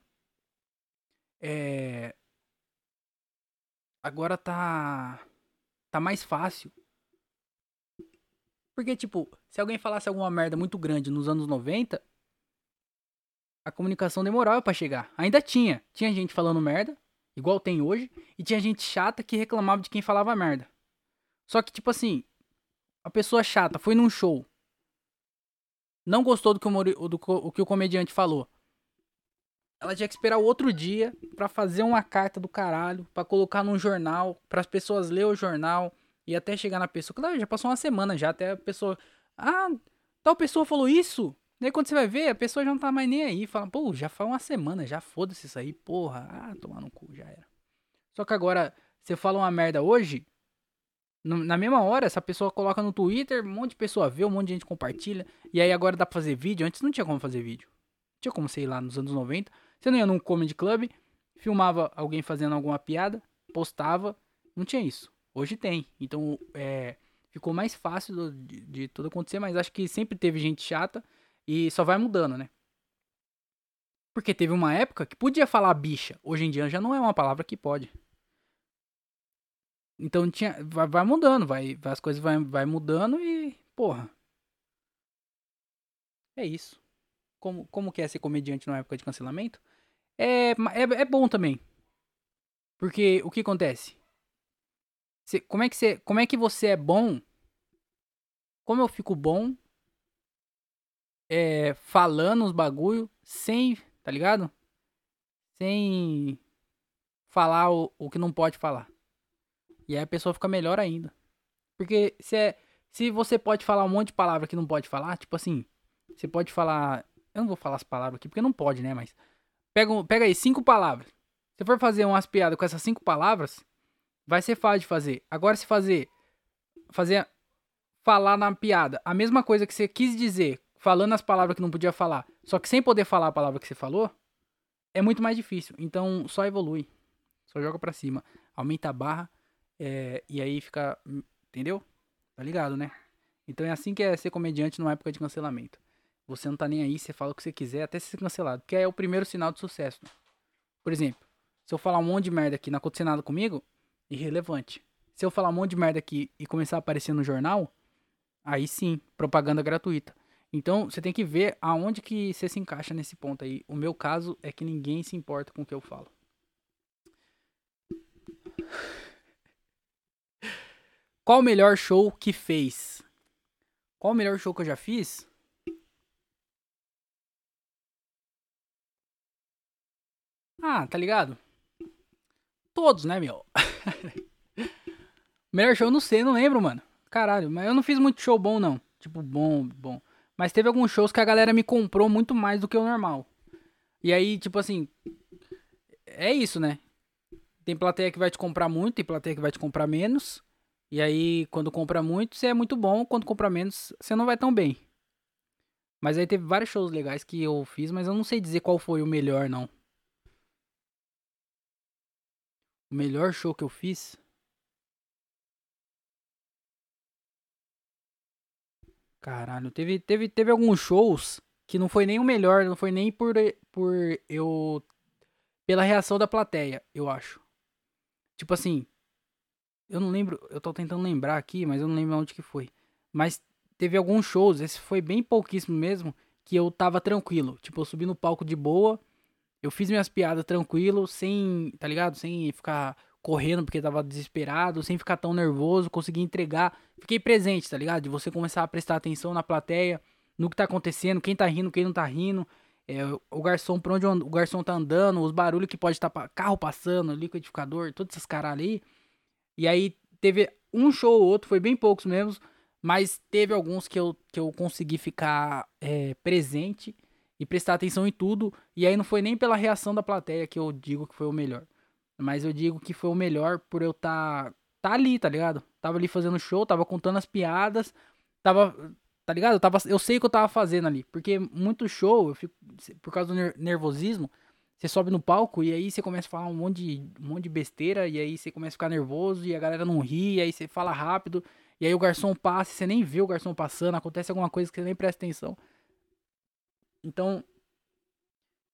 É. Agora tá. Tá mais fácil. Porque, tipo, se alguém falasse alguma merda muito grande nos anos 90, a comunicação demorava para chegar. Ainda tinha. Tinha gente falando merda, igual tem hoje, e tinha gente chata que reclamava de quem falava merda. Só que, tipo assim, a pessoa chata foi num show, não gostou do que o, do, o, que o comediante falou. Ela tinha que esperar o outro dia para fazer uma carta do caralho, para colocar num jornal, para as pessoas ler o jornal e até chegar na pessoa. Claro, já passou uma semana já, até a pessoa. Ah, tal pessoa falou isso? Daí quando você vai ver, a pessoa já não tá mais nem aí. Fala, pô, já faz uma semana, já foda-se isso aí, porra. Ah, tomar no cu, já era. Só que agora, você fala uma merda hoje, na mesma hora, essa pessoa coloca no Twitter, um monte de pessoa vê, um monte de gente compartilha. E aí agora dá pra fazer vídeo. Antes não tinha como fazer vídeo. Tinha como, sei lá, nos anos 90. Você não ia num comedy club, filmava alguém fazendo alguma piada, postava. Não tinha isso. Hoje tem. Então, é, ficou mais fácil de, de tudo acontecer, mas acho que sempre teve gente chata e só vai mudando, né? Porque teve uma época que podia falar bicha. Hoje em dia já não é uma palavra que pode. Então tinha, vai, vai mudando, vai, as coisas vai, vai mudando e, porra. É isso. Como, como que é ser comediante numa época de cancelamento? É, é, é bom também. Porque o que acontece? Cê, como, é que cê, como é que você é bom? Como eu fico bom é, falando os bagulho sem, tá ligado? Sem falar o, o que não pode falar. E aí a pessoa fica melhor ainda. Porque se, é, se você pode falar um monte de palavra que não pode falar, tipo assim, você pode falar. Eu não vou falar as palavras aqui porque não pode, né? Mas. Pega, pega aí cinco palavras. Se for fazer umas piadas com essas cinco palavras, vai ser fácil de fazer. Agora, se fazer. Fazer. Falar na piada a mesma coisa que você quis dizer, falando as palavras que não podia falar, só que sem poder falar a palavra que você falou, é muito mais difícil. Então, só evolui. Só joga pra cima. Aumenta a barra é, e aí fica. Entendeu? Tá ligado, né? Então é assim que é ser comediante numa época de cancelamento. Você não tá nem aí, você fala o que você quiser até ser cancelado. Que é o primeiro sinal de sucesso. Por exemplo, se eu falar um monte de merda aqui, não acontecer nada comigo, irrelevante. Se eu falar um monte de merda aqui e começar a aparecer no jornal, aí sim, propaganda gratuita. Então você tem que ver aonde que você se encaixa nesse ponto aí. O meu caso é que ninguém se importa com o que eu falo. Qual o melhor show que fez? Qual o melhor show que eu já fiz? Ah, tá ligado? Todos, né, meu? melhor show, não sei, não lembro, mano. Caralho, mas eu não fiz muito show bom, não. Tipo, bom, bom. Mas teve alguns shows que a galera me comprou muito mais do que o normal. E aí, tipo assim. É isso, né? Tem plateia que vai te comprar muito, tem plateia que vai te comprar menos. E aí, quando compra muito, você é muito bom. Quando compra menos, você não vai tão bem. Mas aí teve vários shows legais que eu fiz, mas eu não sei dizer qual foi o melhor, não. O melhor show que eu fiz? Caralho, teve, teve, teve alguns shows que não foi nem o melhor, não foi nem por, por eu. pela reação da plateia, eu acho. Tipo assim, eu não lembro, eu tô tentando lembrar aqui, mas eu não lembro onde que foi. Mas teve alguns shows, esse foi bem pouquíssimo mesmo, que eu tava tranquilo. Tipo, eu subi no palco de boa, eu fiz minhas piadas tranquilo, sem, tá ligado? Sem ficar correndo porque tava desesperado, sem ficar tão nervoso, consegui entregar. Fiquei presente, tá ligado? De você começar a prestar atenção na plateia, no que tá acontecendo, quem tá rindo, quem não tá rindo. É, o garçom, pra onde o garçom tá andando, os barulhos que pode estar tá, carro passando, liquidificador, todos esses caras ali. E aí teve um show ou outro, foi bem poucos mesmo, mas teve alguns que eu, que eu consegui ficar é, presente e prestar atenção em tudo. E aí não foi nem pela reação da plateia que eu digo que foi o melhor. Mas eu digo que foi o melhor por eu estar tá, tá ali, tá ligado? tava ali fazendo show, tava contando as piadas, tava, tá ligado? Eu, tava, eu sei o que eu tava fazendo ali, porque muito show, fico, por causa do nervosismo, você sobe no palco e aí você começa a falar um monte, de, um monte de besteira, e aí você começa a ficar nervoso, e a galera não ri, e aí você fala rápido, e aí o garçom passa, e você nem vê o garçom passando, acontece alguma coisa que você nem presta atenção. Então,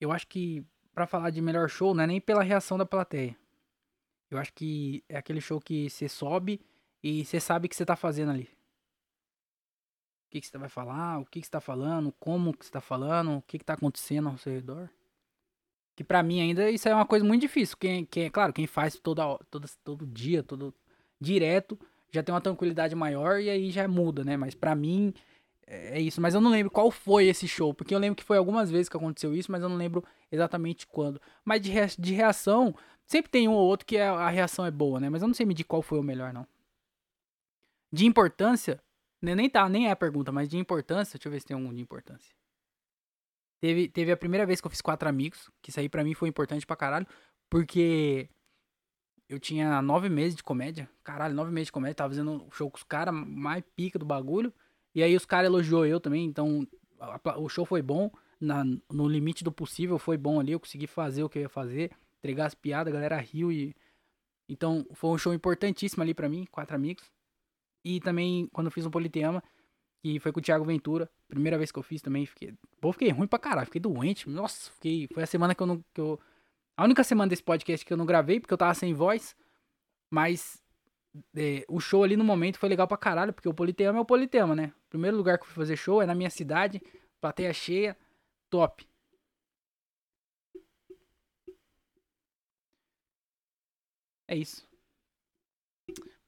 eu acho que para falar de melhor show, não é nem pela reação da plateia. Eu acho que é aquele show que você sobe e você sabe o que você tá fazendo ali. O que, que você vai falar, o que, que você tá falando, como que você tá falando, o que, que tá acontecendo ao seu redor. Que para mim ainda isso é uma coisa muito difícil. Quem, quem, claro, quem faz toda, toda, todo dia, todo direto, já tem uma tranquilidade maior e aí já muda, né? Mas para mim é, isso. Mas eu não lembro qual foi esse show, porque eu lembro que foi algumas vezes que aconteceu isso, mas eu não lembro exatamente quando. Mas de, de reação, sempre tem um ou outro que é, a reação é boa, né? Mas eu não sei medir qual foi o melhor, não. De importância, né, nem tá, nem é a pergunta, mas de importância, deixa eu ver se tem algum de importância. Teve, teve a primeira vez que eu fiz quatro amigos, que isso aí pra mim foi importante pra caralho, porque eu tinha nove meses de comédia. Caralho, nove meses de comédia, tava fazendo show com os caras mais pica do bagulho. E aí os caras elogiou eu também, então a, o show foi bom. Na, no limite do possível foi bom ali, eu consegui fazer o que eu ia fazer, entregar as piadas, a galera riu e. Então foi um show importantíssimo ali para mim, quatro amigos. E também quando eu fiz um Politeama, que foi com o Thiago Ventura. Primeira vez que eu fiz também, fiquei. Pô, fiquei ruim pra caralho, fiquei doente. Nossa, fiquei. Foi a semana que eu não. Que eu... A única semana desse podcast que eu não gravei, porque eu tava sem voz. Mas é, o show ali no momento foi legal pra caralho, porque o Politeama é o Politeama, né? Primeiro lugar que eu fui fazer show é na minha cidade, plateia cheia, top. É isso.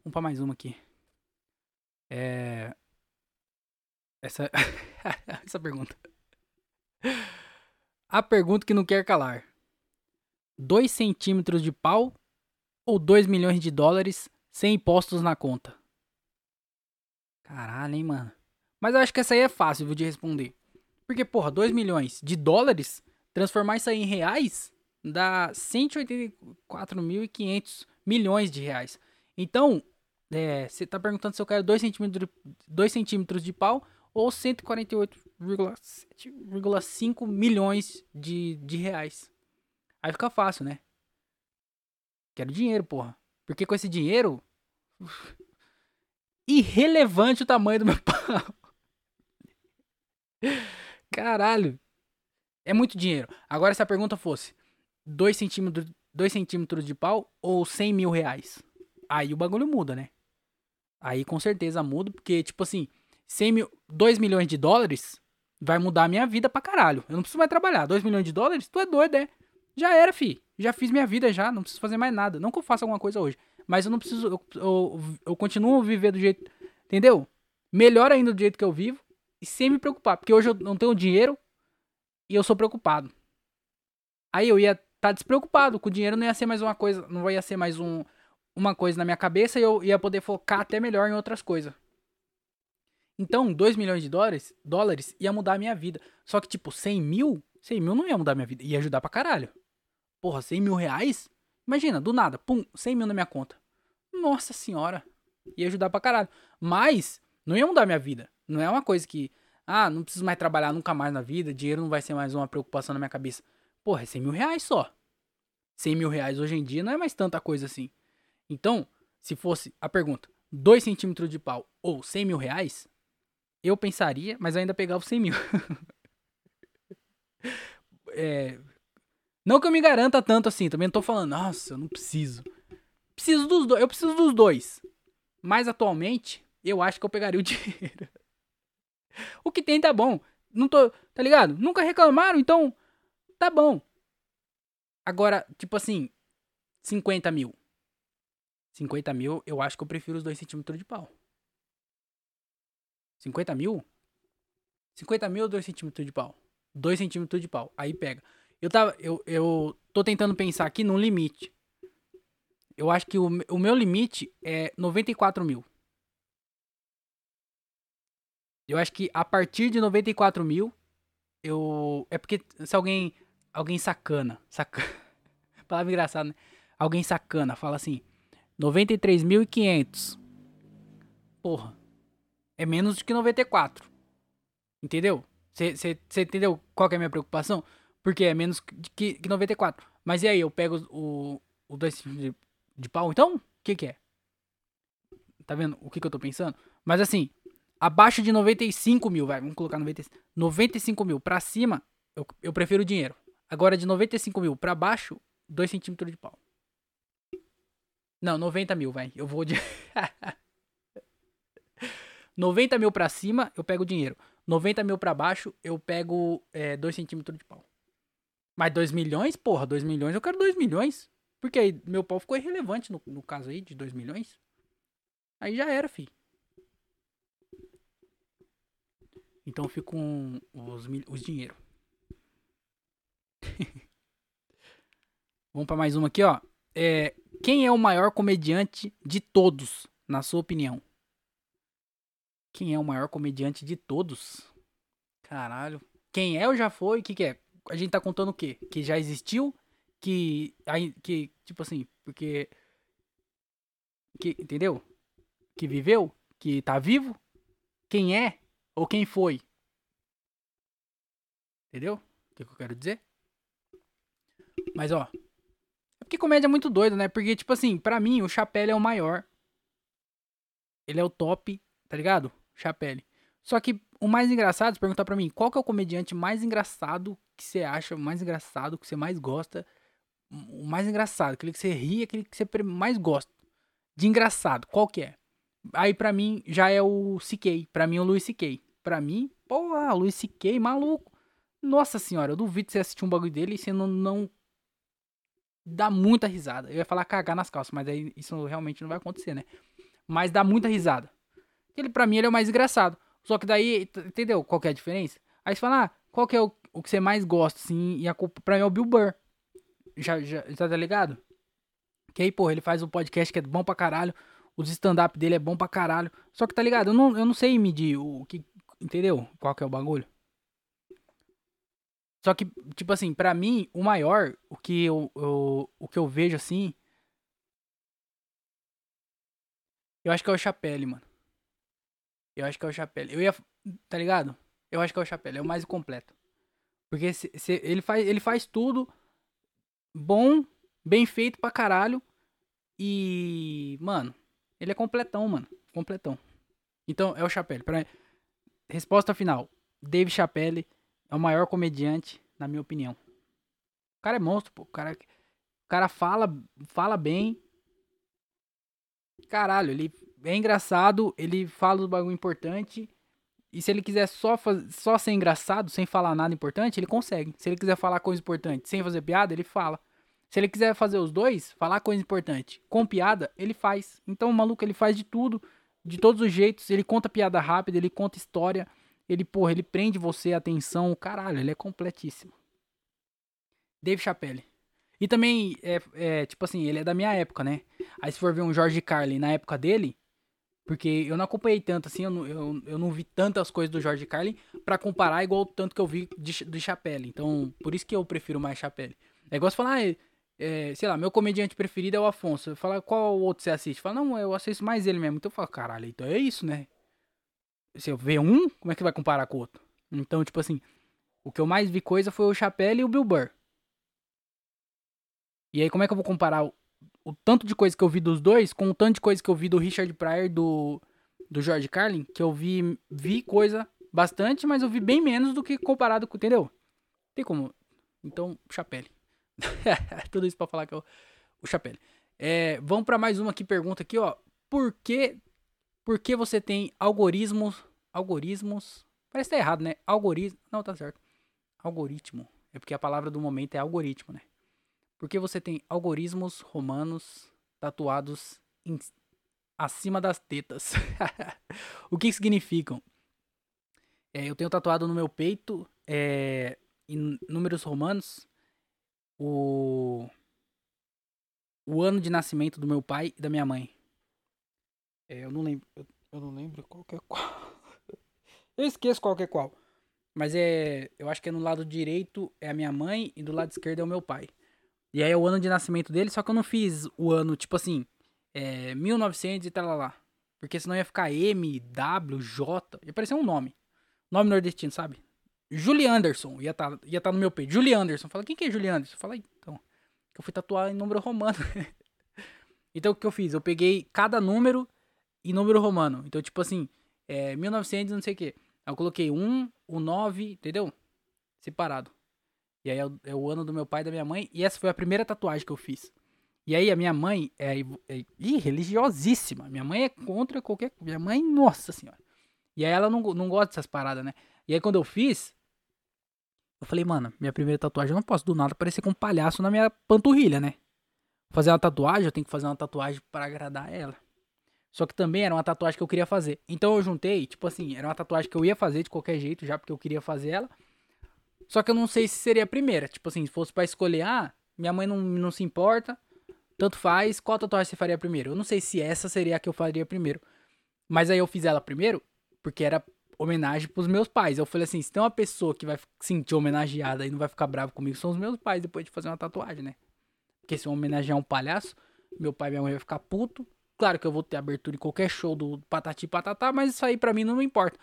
Vamos pra mais uma aqui. É. Essa. Essa pergunta. A pergunta que não quer calar: 2 centímetros de pau ou 2 milhões de dólares sem impostos na conta? Caralho, hein, mano. Mas eu acho que essa aí é fácil de responder. Porque, porra, 2 milhões de dólares, transformar isso aí em reais, dá 184.500 milhões de reais. Então, é, você tá perguntando se eu quero 2 centímetros, 2 centímetros de pau ou 148,5 milhões de, de reais. Aí fica fácil, né? Quero dinheiro, porra. Porque com esse dinheiro. Irrelevante o tamanho do meu pau. Caralho. É muito dinheiro. Agora, se a pergunta fosse 2 centímetros, 2 centímetros de pau ou 100 mil reais? Aí o bagulho muda, né? Aí com certeza muda, porque, tipo assim, 100 mil, 2 milhões de dólares vai mudar a minha vida pra caralho. Eu não preciso mais trabalhar. 2 milhões de dólares? Tu é doido, é? Já era, fi. Já fiz minha vida já. Não preciso fazer mais nada. Não que eu faça alguma coisa hoje. Mas eu não preciso. Eu, eu, eu continuo viver do jeito. Entendeu? Melhor ainda do jeito que eu vivo. E sem me preocupar. Porque hoje eu não tenho dinheiro. E eu sou preocupado. Aí eu ia estar tá despreocupado. Com o dinheiro não ia ser mais uma coisa. Não ia ser mais um, uma coisa na minha cabeça. E eu ia poder focar até melhor em outras coisas. Então, 2 milhões de dólares, dólares ia mudar a minha vida. Só que, tipo, 100 mil, 100 mil não ia mudar a minha vida. Ia ajudar pra caralho. Porra, 100 mil reais? Imagina, do nada, pum, 100 mil na minha conta. Nossa senhora. Ia ajudar pra caralho. Mas, não ia mudar minha vida. Não é uma coisa que, ah, não preciso mais trabalhar nunca mais na vida. Dinheiro não vai ser mais uma preocupação na minha cabeça. Porra, é 100 mil reais só. 100 mil reais hoje em dia não é mais tanta coisa assim. Então, se fosse a pergunta, 2 centímetros de pau ou 100 mil reais, eu pensaria, mas eu ainda pegava os 100 mil. é, não que eu me garanta tanto assim, também não tô falando, nossa, eu não preciso. Preciso dos dois, eu preciso dos dois. Mas atualmente, eu acho que eu pegaria o dinheiro. o que tem tá bom. Não tô, tá ligado? Nunca reclamaram, então tá bom. Agora, tipo assim, 50 mil. 50 mil, eu acho que eu prefiro os 2 centímetros de pau. 50 mil? 50 mil ou 2 centímetros de pau? 2 centímetros de pau. Aí pega. Eu, tava, eu, eu tô tentando pensar aqui num limite. Eu acho que o, o meu limite é 94 mil. Eu acho que a partir de 94 mil, eu. É porque se alguém. Alguém sacana. Sacana. Palavra engraçada, né? Alguém sacana fala assim: 93.500. porra, é menos do que 94. Entendeu? Você entendeu qual é a minha preocupação? Porque é menos que, que 94. Mas e aí, eu pego o, o 2 de, de pau, então? O que que é? Tá vendo o que que eu tô pensando? Mas assim, abaixo de 95 mil, vai, vamos colocar 95, 95 mil pra cima, eu, eu prefiro dinheiro. Agora de 95 mil pra baixo, 2 centímetros de pau. Não, 90 mil, vai. Eu vou de. 90 mil pra cima, eu pego dinheiro. 90 mil pra baixo, eu pego 2 é, centímetros de pau. Mas 2 milhões? Porra, 2 milhões, eu quero 2 milhões. Porque aí meu pau ficou irrelevante no, no caso aí de 2 milhões. Aí já era, fi. Então eu fico com os, os dinheiro. Vamos para mais uma aqui, ó. É, quem é o maior comediante de todos, na sua opinião? Quem é o maior comediante de todos? Caralho. Quem é ou já foi? O que, que é? A gente tá contando o quê? Que já existiu? Que. que tipo assim, porque. Que, entendeu? Que viveu? Que tá vivo? Quem é? Ou quem foi? Entendeu? O que, que eu quero dizer? Mas ó. É porque comédia é muito doido, né? Porque, tipo assim, pra mim, o Chapelle é o maior. Ele é o top, tá ligado? Chapelle. Só que o mais engraçado, se perguntar pra mim, qual que é o comediante mais engraçado que você acha mais engraçado, que você mais gosta? O mais engraçado, aquele que você ri, aquele que você mais gosta. De engraçado, qual que é? Aí pra mim já é o CK. Pra mim é o Luiz CK. Pra mim, porra, Luiz CK, maluco. Nossa senhora, eu duvido você assistir um bagulho dele e você não, não dá muita risada. Eu ia falar cagar nas calças, mas aí isso realmente não vai acontecer, né? Mas dá muita risada. Ele, pra mim, ele é o mais engraçado. Só que daí, entendeu qual que é a diferença? Aí você fala, ah, qual que é o, o que você mais gosta, assim, e a culpa pra mim é o Bill Burr. Já, já, tá ligado? Que aí, porra, ele faz um podcast que é bom pra caralho. Os stand-up dele é bom pra caralho. Só que tá ligado? Eu não, eu não sei medir o que. Entendeu? Qual que é o bagulho? Só que, tipo assim, pra mim, o maior, o que eu, eu, o que eu vejo assim. Eu acho que é o Chapelle, mano. Eu acho que é o Chapelle. Eu ia. Tá ligado? Eu acho que é o Chapelle. É o mais completo. Porque se, se, ele, faz, ele faz tudo bom, bem feito pra caralho. E. Mano, ele é completão, mano. Completão. Então, é o Chapelle. Pra... Resposta final. Dave Chapelle é o maior comediante, na minha opinião. O cara é monstro, pô. O cara, o cara fala, fala bem. Caralho, ele é engraçado, ele fala os bagulho importante. E se ele quiser só, só ser engraçado, sem falar nada importante, ele consegue. Se ele quiser falar coisa importante sem fazer piada, ele fala. Se ele quiser fazer os dois, falar coisa importante com piada, ele faz. Então o maluco ele faz de tudo, de todos os jeitos. Ele conta piada rápida, ele conta história. Ele, porra, ele prende você a atenção. Caralho, ele é completíssimo. Dave Chappelle. E também, é, é, tipo assim, ele é da minha época, né? Aí se for ver um George Carlin na época dele, porque eu não acompanhei tanto, assim, eu não, eu, eu não vi tantas coisas do George Carlin para comparar igual o tanto que eu vi de, de Chapelle. Então, por isso que eu prefiro mais Chapelle. É igual você falar, ah, é, sei lá, meu comediante preferido é o Afonso. Fala, qual outro você assiste? Fala, não, eu assisto mais ele mesmo. Então eu falo, caralho, então é isso, né? Se eu ver um, como é que vai comparar com o outro? Então, tipo assim, o que eu mais vi coisa foi o Chapelle e o Bill Burr. E aí, como é que eu vou comparar o, tanto de coisa que eu vi dos dois com o tanto de coisa que eu vi do Richard Pryor do, do George Carlin? Que eu vi, vi coisa bastante, mas eu vi bem menos do que comparado com, entendeu? Tem como. Então, Chapelle. Tudo isso pra falar que é o, Chapelle. É, vamos para mais uma aqui, pergunta aqui, ó. Por que, por que você tem algoritmos. Algoritmos. Parece que tá errado, né? Algoritmo. Não, tá certo. Algoritmo. É porque a palavra do momento é algoritmo, né? Porque você tem algoritmos romanos tatuados em, acima das tetas. o que significam? É, eu tenho tatuado no meu peito, é, em números romanos, o, o ano de nascimento do meu pai e da minha mãe. É, eu não lembro. Eu, eu, não lembro qual que é qual. eu esqueço qual que é qual. Mas é. Eu acho que é no lado direito é a minha mãe e do lado esquerdo é o meu pai. E aí é o ano de nascimento dele, só que eu não fiz o ano, tipo assim, é, 1900 e tal lá. Porque senão ia ficar M, W, J. Ia parecer um nome. Nome nordestino, sabe? Julie Anderson. Ia estar tá, ia tá no meu peito. Julie Anderson. Fala, quem que é Julie Anderson? Fala, então. Que eu fui tatuar em número romano. então o que eu fiz? Eu peguei cada número em número romano. Então, tipo assim, é 1900 não sei o que. Eu coloquei 1, o 9, entendeu? Separado. E aí é o, é o, ano do meu pai e da minha mãe. E essa foi a primeira tatuagem que eu fiz. E aí a minha mãe é, é, é religiosíssima. Minha mãe é contra qualquer. Minha mãe, nossa senhora. E aí ela não, não gosta dessas paradas, né? E aí quando eu fiz, eu falei, mano, minha primeira tatuagem eu não posso do nada parecer com um palhaço na minha panturrilha, né? Fazer uma tatuagem, eu tenho que fazer uma tatuagem para agradar ela. Só que também era uma tatuagem que eu queria fazer. Então eu juntei, tipo assim, era uma tatuagem que eu ia fazer de qualquer jeito, já porque eu queria fazer ela. Só que eu não sei se seria a primeira. Tipo assim, se fosse para escolher, ah, minha mãe não, não se importa, tanto faz, qual tatuagem você faria primeiro? Eu não sei se essa seria a que eu faria primeiro. Mas aí eu fiz ela primeiro, porque era homenagem pros meus pais. Eu falei assim, se tem uma pessoa que vai sentir homenageada e não vai ficar bravo comigo, são os meus pais depois de fazer uma tatuagem, né? Porque se eu homenagear um palhaço, meu pai e minha mãe vai ficar puto. Claro que eu vou ter abertura em qualquer show do Patati Patatá, mas isso aí pra mim não me importa.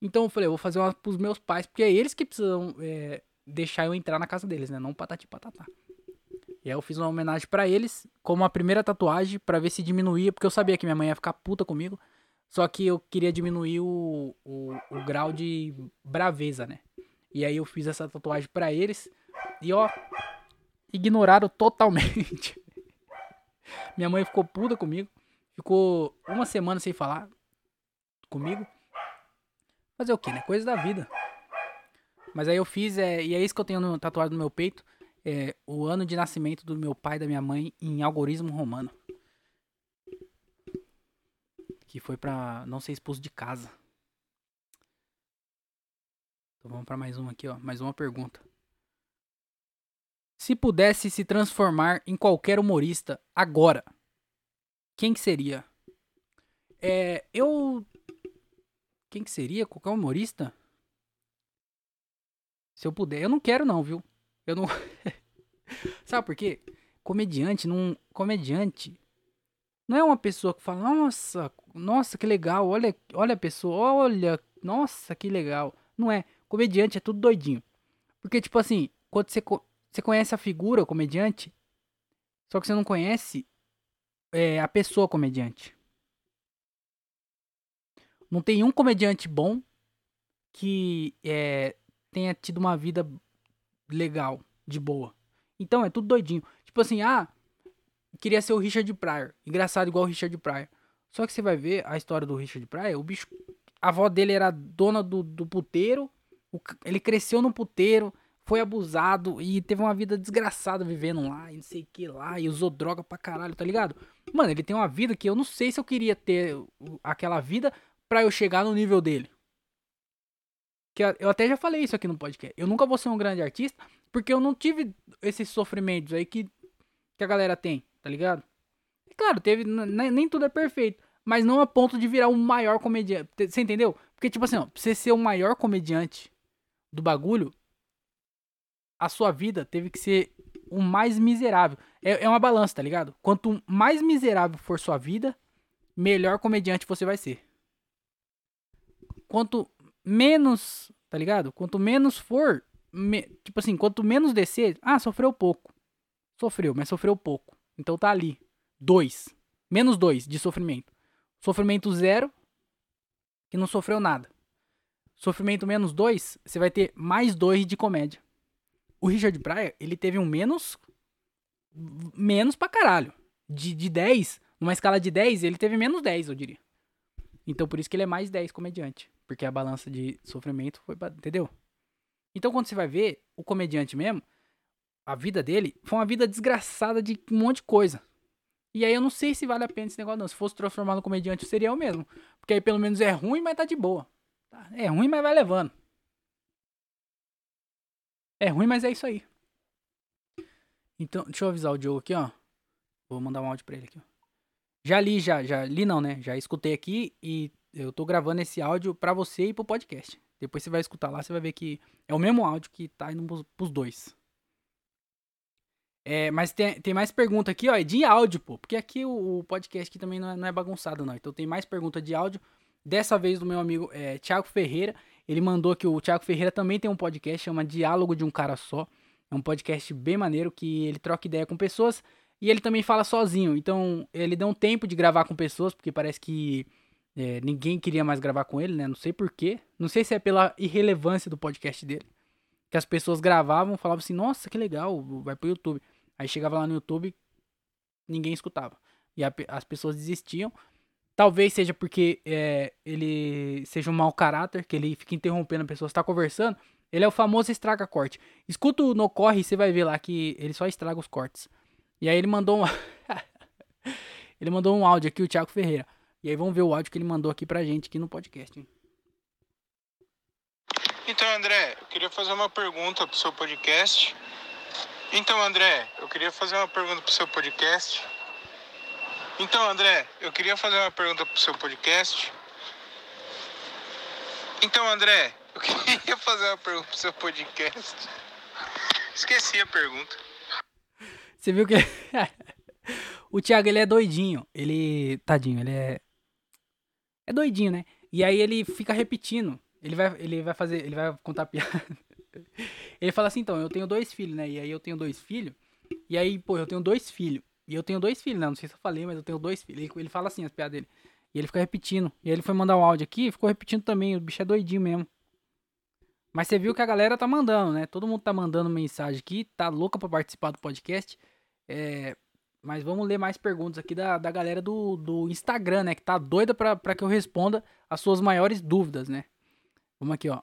Então eu falei, eu vou fazer uma pros meus pais, porque é eles que precisam é, deixar eu entrar na casa deles, né? Não Patati Patatá. E aí eu fiz uma homenagem para eles, como a primeira tatuagem, para ver se diminuía, porque eu sabia que minha mãe ia ficar puta comigo. Só que eu queria diminuir o, o, o grau de braveza, né? E aí eu fiz essa tatuagem para eles. E ó, ignoraram totalmente. minha mãe ficou puta comigo. Ficou uma semana sem falar comigo. Fazer o que, né? Coisa da vida. Mas aí eu fiz, é, e é isso que eu tenho no, tatuado no meu peito é, o ano de nascimento do meu pai e da minha mãe em algoritmo romano. Que foi pra não ser expulso de casa. Então vamos para mais uma aqui, ó. Mais uma pergunta. Se pudesse se transformar em qualquer humorista agora, quem que seria? É, eu. Quem que seria? Qualquer humorista? Se eu puder. Eu não quero, não, viu? Eu não. Sabe por quê? Comediante não. Comediante não é uma pessoa que fala, nossa, nossa, que legal, olha, olha a pessoa, olha, nossa, que legal. Não é. Comediante é tudo doidinho. Porque, tipo assim, quando você, você conhece a figura, comediante, só que você não conhece é, a pessoa comediante. Não tem um comediante bom que é, tenha tido uma vida legal, de boa. Então é tudo doidinho. Tipo assim, ah, queria ser o Richard Pryor. Engraçado igual o Richard Pryor. Só que você vai ver a história do Richard Pryor, o bicho. A avó dele era dona do, do puteiro. O, ele cresceu no puteiro, foi abusado e teve uma vida desgraçada vivendo lá, e não sei o que lá, e usou droga pra caralho, tá ligado? Mano, ele tem uma vida que eu não sei se eu queria ter aquela vida pra eu chegar no nível dele. Que eu até já falei isso aqui no podcast. Eu nunca vou ser um grande artista porque eu não tive esses sofrimentos aí que, que a galera tem, tá ligado? E claro, teve. Nem tudo é perfeito. Mas não a ponto de virar o maior comediante. Você entendeu? Porque, tipo assim, ó, pra você ser o maior comediante do bagulho, a sua vida teve que ser o mais miserável. É, é uma balança, tá ligado? Quanto mais miserável for sua vida, melhor comediante você vai ser. Quanto menos, tá ligado? Quanto menos for, me, tipo assim, quanto menos descer, ah, sofreu pouco. Sofreu, mas sofreu pouco. Então tá ali. Dois. Menos dois de sofrimento. Sofrimento zero, que não sofreu nada. Sofrimento menos dois, você vai ter mais dois de comédia. O Richard Pryor, ele teve um menos. Menos pra caralho. De, de 10, numa escala de 10, ele teve menos 10, eu diria. Então por isso que ele é mais 10 comediante. Porque a balança de sofrimento foi. Entendeu? Então quando você vai ver o comediante mesmo, a vida dele foi uma vida desgraçada de um monte de coisa. E aí eu não sei se vale a pena esse negócio não. Se fosse transformar no comediante, seria eu mesmo. Porque aí pelo menos é ruim, mas tá de boa. Tá, é ruim, mas vai levando. É ruim, mas é isso aí. Então, deixa eu avisar o Diogo aqui, ó. Vou mandar um áudio pra ele aqui, ó. Já li, já, já li não, né? Já escutei aqui e eu tô gravando esse áudio para você e pro podcast. Depois você vai escutar lá, você vai ver que é o mesmo áudio que tá indo pros, dois. É, mas tem, tem mais pergunta aqui, ó, é de áudio, pô. Porque aqui o, o podcast aqui também não é, não é, bagunçado, não. Então tem mais pergunta de áudio. Dessa vez do meu amigo é, Thiago Ferreira. Ele mandou que o Thiago Ferreira também tem um podcast, chama Diálogo de um Cara Só. É um podcast bem maneiro que ele troca ideia com pessoas e ele também fala sozinho. Então ele deu um tempo de gravar com pessoas, porque parece que é, ninguém queria mais gravar com ele, né? Não sei porquê. Não sei se é pela irrelevância do podcast dele. Que as pessoas gravavam, falavam assim, nossa, que legal, vai pro YouTube. Aí chegava lá no YouTube, ninguém escutava. E a, as pessoas desistiam. Talvez seja porque é, ele seja um mau caráter, que ele fica interrompendo a pessoa, está conversando. Ele é o famoso estraga corte. Escuta o No Corre e você vai ver lá que ele só estraga os cortes. E aí ele mandou um. ele mandou um áudio aqui, o Thiago Ferreira. E aí vamos ver o áudio que ele mandou aqui pra gente aqui no podcast. Hein? Então, André, eu queria fazer uma pergunta pro seu podcast. Então, André, eu queria fazer uma pergunta pro seu podcast. Então, André, eu queria fazer uma pergunta pro seu podcast. Então, André, eu queria fazer uma pergunta pro seu podcast. Esqueci a pergunta. Você viu que o Thiago ele é doidinho. Ele, tadinho, ele é é doidinho, né? E aí ele fica repetindo. Ele vai ele vai fazer, ele vai contar piada. Ele fala assim, então, eu tenho dois filhos, né? E aí eu tenho dois filhos. E aí, pô, eu tenho dois filhos. E eu tenho dois filhos, né? Não sei se eu falei, mas eu tenho dois filhos. Ele, ele fala assim as piadas dele. E ele fica repetindo. E aí ele foi mandar um áudio aqui e ficou repetindo também. O bicho é doidinho mesmo. Mas você viu que a galera tá mandando, né? Todo mundo tá mandando mensagem aqui. Tá louca pra participar do podcast. É... Mas vamos ler mais perguntas aqui da, da galera do, do Instagram, né? Que tá doida pra, pra que eu responda as suas maiores dúvidas, né? Vamos aqui, ó.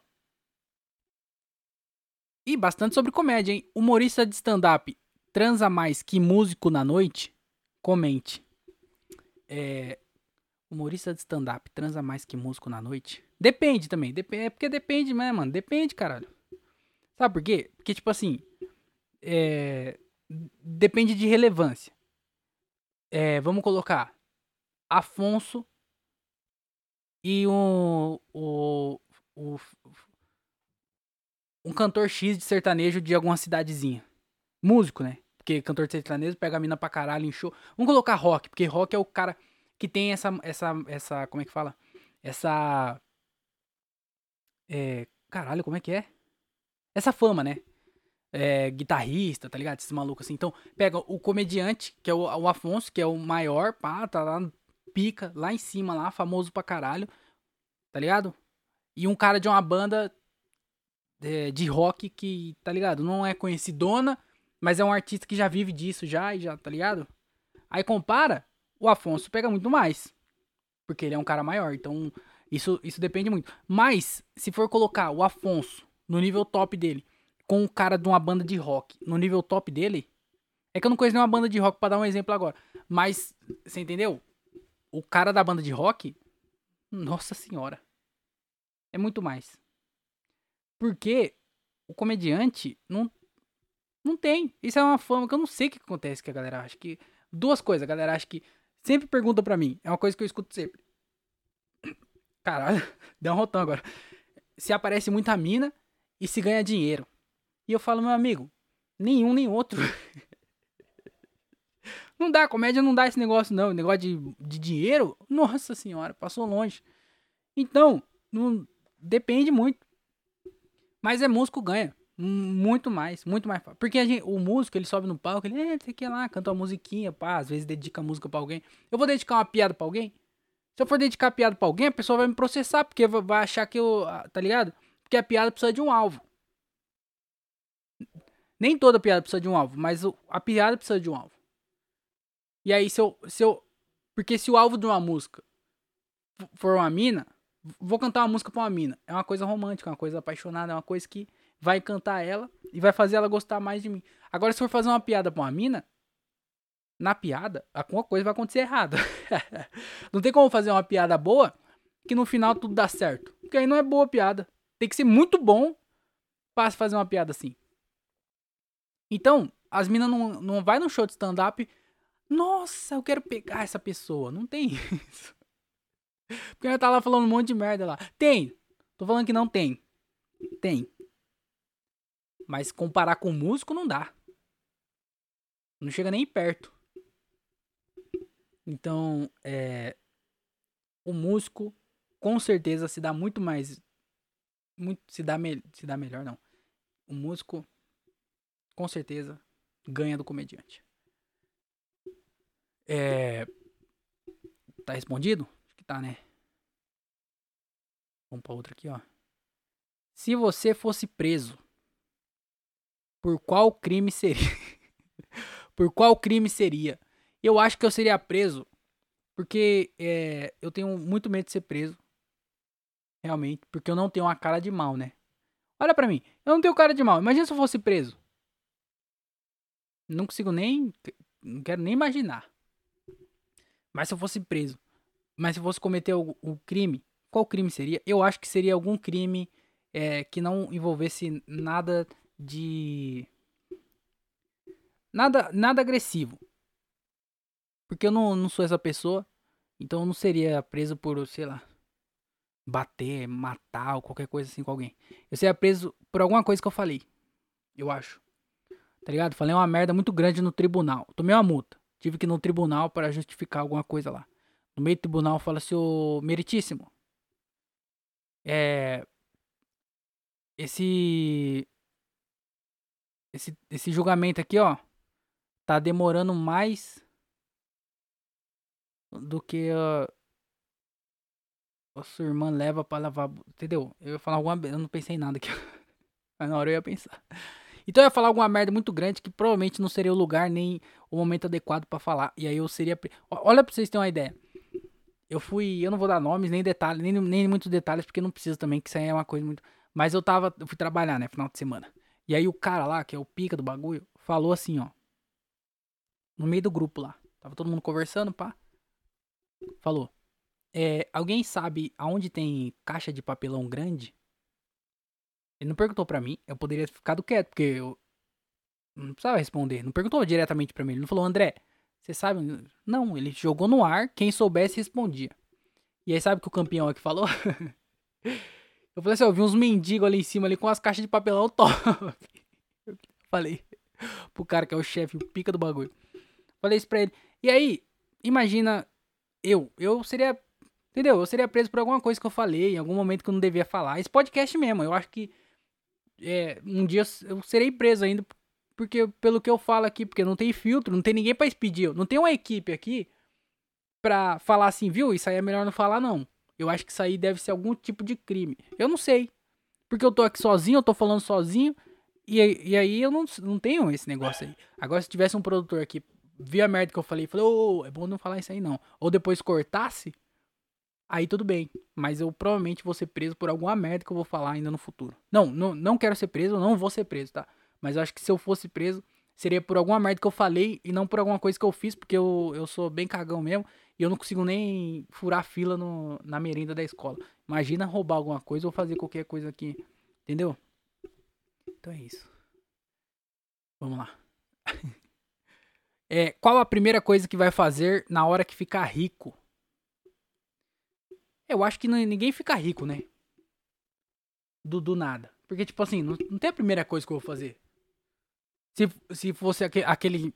E bastante sobre comédia, hein? Humorista de stand-up transa mais que músico na noite? Comente. É, humorista de stand-up transa mais que músico na noite? Depende também. Dep é porque depende, né, mano? Depende, caralho. Sabe por quê? Porque, tipo assim. É, depende de relevância. É, vamos colocar Afonso e o, o, o um cantor X de sertanejo de alguma cidadezinha. Músico, né? Porque cantor de sertanejo pega a mina pra caralho em show. Vamos colocar rock, porque rock é o cara que tem essa. essa, essa como é que fala? Essa. É, caralho, como é que é? Essa fama, né? É, guitarrista, tá ligado? Esses malucos assim. Então, pega o comediante, que é o, o Afonso, que é o maior, pá, tá lá, pica, lá em cima, lá, famoso pra caralho, tá ligado? E um cara de uma banda é, de rock que, tá ligado? Não é conhecidona, mas é um artista que já vive disso já e já, tá ligado? Aí compara, o Afonso pega muito mais. Porque ele é um cara maior, então isso, isso depende muito. Mas, se for colocar o Afonso no nível top dele, com o cara de uma banda de rock no nível top dele, é que eu não conheço nenhuma banda de rock para dar um exemplo agora. Mas, você entendeu? O cara da banda de rock, nossa senhora, é muito mais. Porque o comediante não, não tem. Isso é uma fama que eu não sei o que acontece que a galera acha que. Duas coisas, a galera acha que. Sempre pergunta pra mim. É uma coisa que eu escuto sempre. Caralho, deu um rotão agora. Se aparece muita mina e se ganha dinheiro. E eu falo, meu amigo, nenhum nem outro. não dá, comédia não dá esse negócio, não. Negócio de, de dinheiro, nossa senhora, passou longe. Então, não, depende muito. Mas é músico ganha. Muito mais, muito mais. Porque gente, o músico, ele sobe no palco, ele, é, sei que lá, canta uma musiquinha, pá, às vezes dedica música pra alguém. Eu vou dedicar uma piada pra alguém? Se eu for dedicar piada pra alguém, a pessoa vai me processar, porque vai achar que eu, ah, tá ligado? Porque a piada precisa de um alvo. Nem toda piada precisa de um alvo, mas a piada precisa de um alvo. E aí, se eu, se eu. Porque se o alvo de uma música for uma mina, vou cantar uma música pra uma mina. É uma coisa romântica, uma coisa apaixonada, é uma coisa que vai encantar ela e vai fazer ela gostar mais de mim. Agora, se for fazer uma piada pra uma mina, na piada, alguma coisa vai acontecer errada. não tem como fazer uma piada boa que no final tudo dá certo. Porque aí não é boa piada. Tem que ser muito bom para fazer uma piada assim. Então, as minas não, não vai no show de stand-up. Nossa, eu quero pegar essa pessoa. Não tem isso. Porque ela tá lá falando um monte de merda lá. Tem. Tô falando que não tem. Tem. Mas comparar com músico não dá. Não chega nem perto. Então, é. O músico, com certeza, se dá muito mais. Muito, se, dá me, se dá melhor, não. O músico, com certeza, ganha do comediante. É. Tá respondido? Acho que tá, né? Vamos pra outra aqui, ó. Se você fosse preso, por qual crime seria? por qual crime seria? Eu acho que eu seria preso porque é, eu tenho muito medo de ser preso. Realmente, porque eu não tenho uma cara de mal, né? Olha pra mim, eu não tenho cara de mal. Imagina se eu fosse preso. Não consigo nem. Não quero nem imaginar. Mas se eu fosse preso, mas se eu fosse cometer o, o crime, qual crime seria? Eu acho que seria algum crime é, que não envolvesse nada de. Nada, nada agressivo. Porque eu não, não sou essa pessoa. Então eu não seria preso por, sei lá, bater, matar ou qualquer coisa assim com alguém. Eu seria preso por alguma coisa que eu falei. Eu acho. Tá ligado? Falei uma merda muito grande no tribunal. Tomei uma multa. Tive que ir no tribunal para justificar alguma coisa lá. No meio do tribunal fala assim, ô meritíssimo. É. Esse. Esse, esse julgamento aqui, ó. Tá demorando mais do que a, a sua irmã leva pra lavar. Entendeu? Eu ia falar alguma. Eu não pensei em nada aqui. Mas na hora eu ia pensar. Então eu ia falar alguma merda muito grande que provavelmente não seria o lugar nem o momento adequado para falar. E aí eu seria. Olha pra vocês terem uma ideia. Eu fui. Eu não vou dar nomes, nem detalhes, nem, nem muitos detalhes, porque não precisa também, que isso aí é uma coisa muito. Mas eu tava. Eu fui trabalhar, né? Final de semana. E aí o cara lá, que é o pica do bagulho, falou assim, ó. No meio do grupo lá. Tava todo mundo conversando, pá. Falou. É, alguém sabe aonde tem caixa de papelão grande? Ele não perguntou pra mim, eu poderia ter ficado quieto, porque eu não precisava responder. Não perguntou diretamente pra mim, ele não falou, André, você sabe? Não, ele jogou no ar, quem soubesse respondia. E aí sabe o que o campeão aqui falou? eu falei assim, eu vi uns mendigos ali em cima ali com as caixas de papelão top. falei pro cara que é o chefe, o pica do bagulho. Falei isso pra ele. E aí, imagina eu, eu seria, entendeu? Eu seria preso por alguma coisa que eu falei, em algum momento que eu não devia falar. Esse podcast mesmo, eu acho que é, um dia eu serei preso ainda, porque pelo que eu falo aqui, porque não tem filtro, não tem ninguém para expedir, não tem uma equipe aqui pra falar assim, viu? Isso aí é melhor não falar, não. Eu acho que isso aí deve ser algum tipo de crime. Eu não sei. Porque eu tô aqui sozinho, eu tô falando sozinho. E, e aí eu não, não tenho esse negócio aí. Agora, se tivesse um produtor aqui vi a merda que eu falei, ô, oh, é bom não falar isso aí não. Ou depois cortasse, aí tudo bem. Mas eu provavelmente vou ser preso por alguma merda que eu vou falar ainda no futuro. Não, não, não quero ser preso, não vou ser preso, tá? Mas eu acho que se eu fosse preso, seria por alguma merda que eu falei e não por alguma coisa que eu fiz, porque eu, eu sou bem cagão mesmo e eu não consigo nem furar fila no, na merenda da escola. Imagina roubar alguma coisa ou fazer qualquer coisa aqui, entendeu? Então é isso. Vamos lá. É, qual a primeira coisa que vai fazer na hora que ficar rico? Eu acho que ninguém fica rico, né? Do, do nada. Porque, tipo assim, não, não tem a primeira coisa que eu vou fazer. Se, se fosse aquele, aquele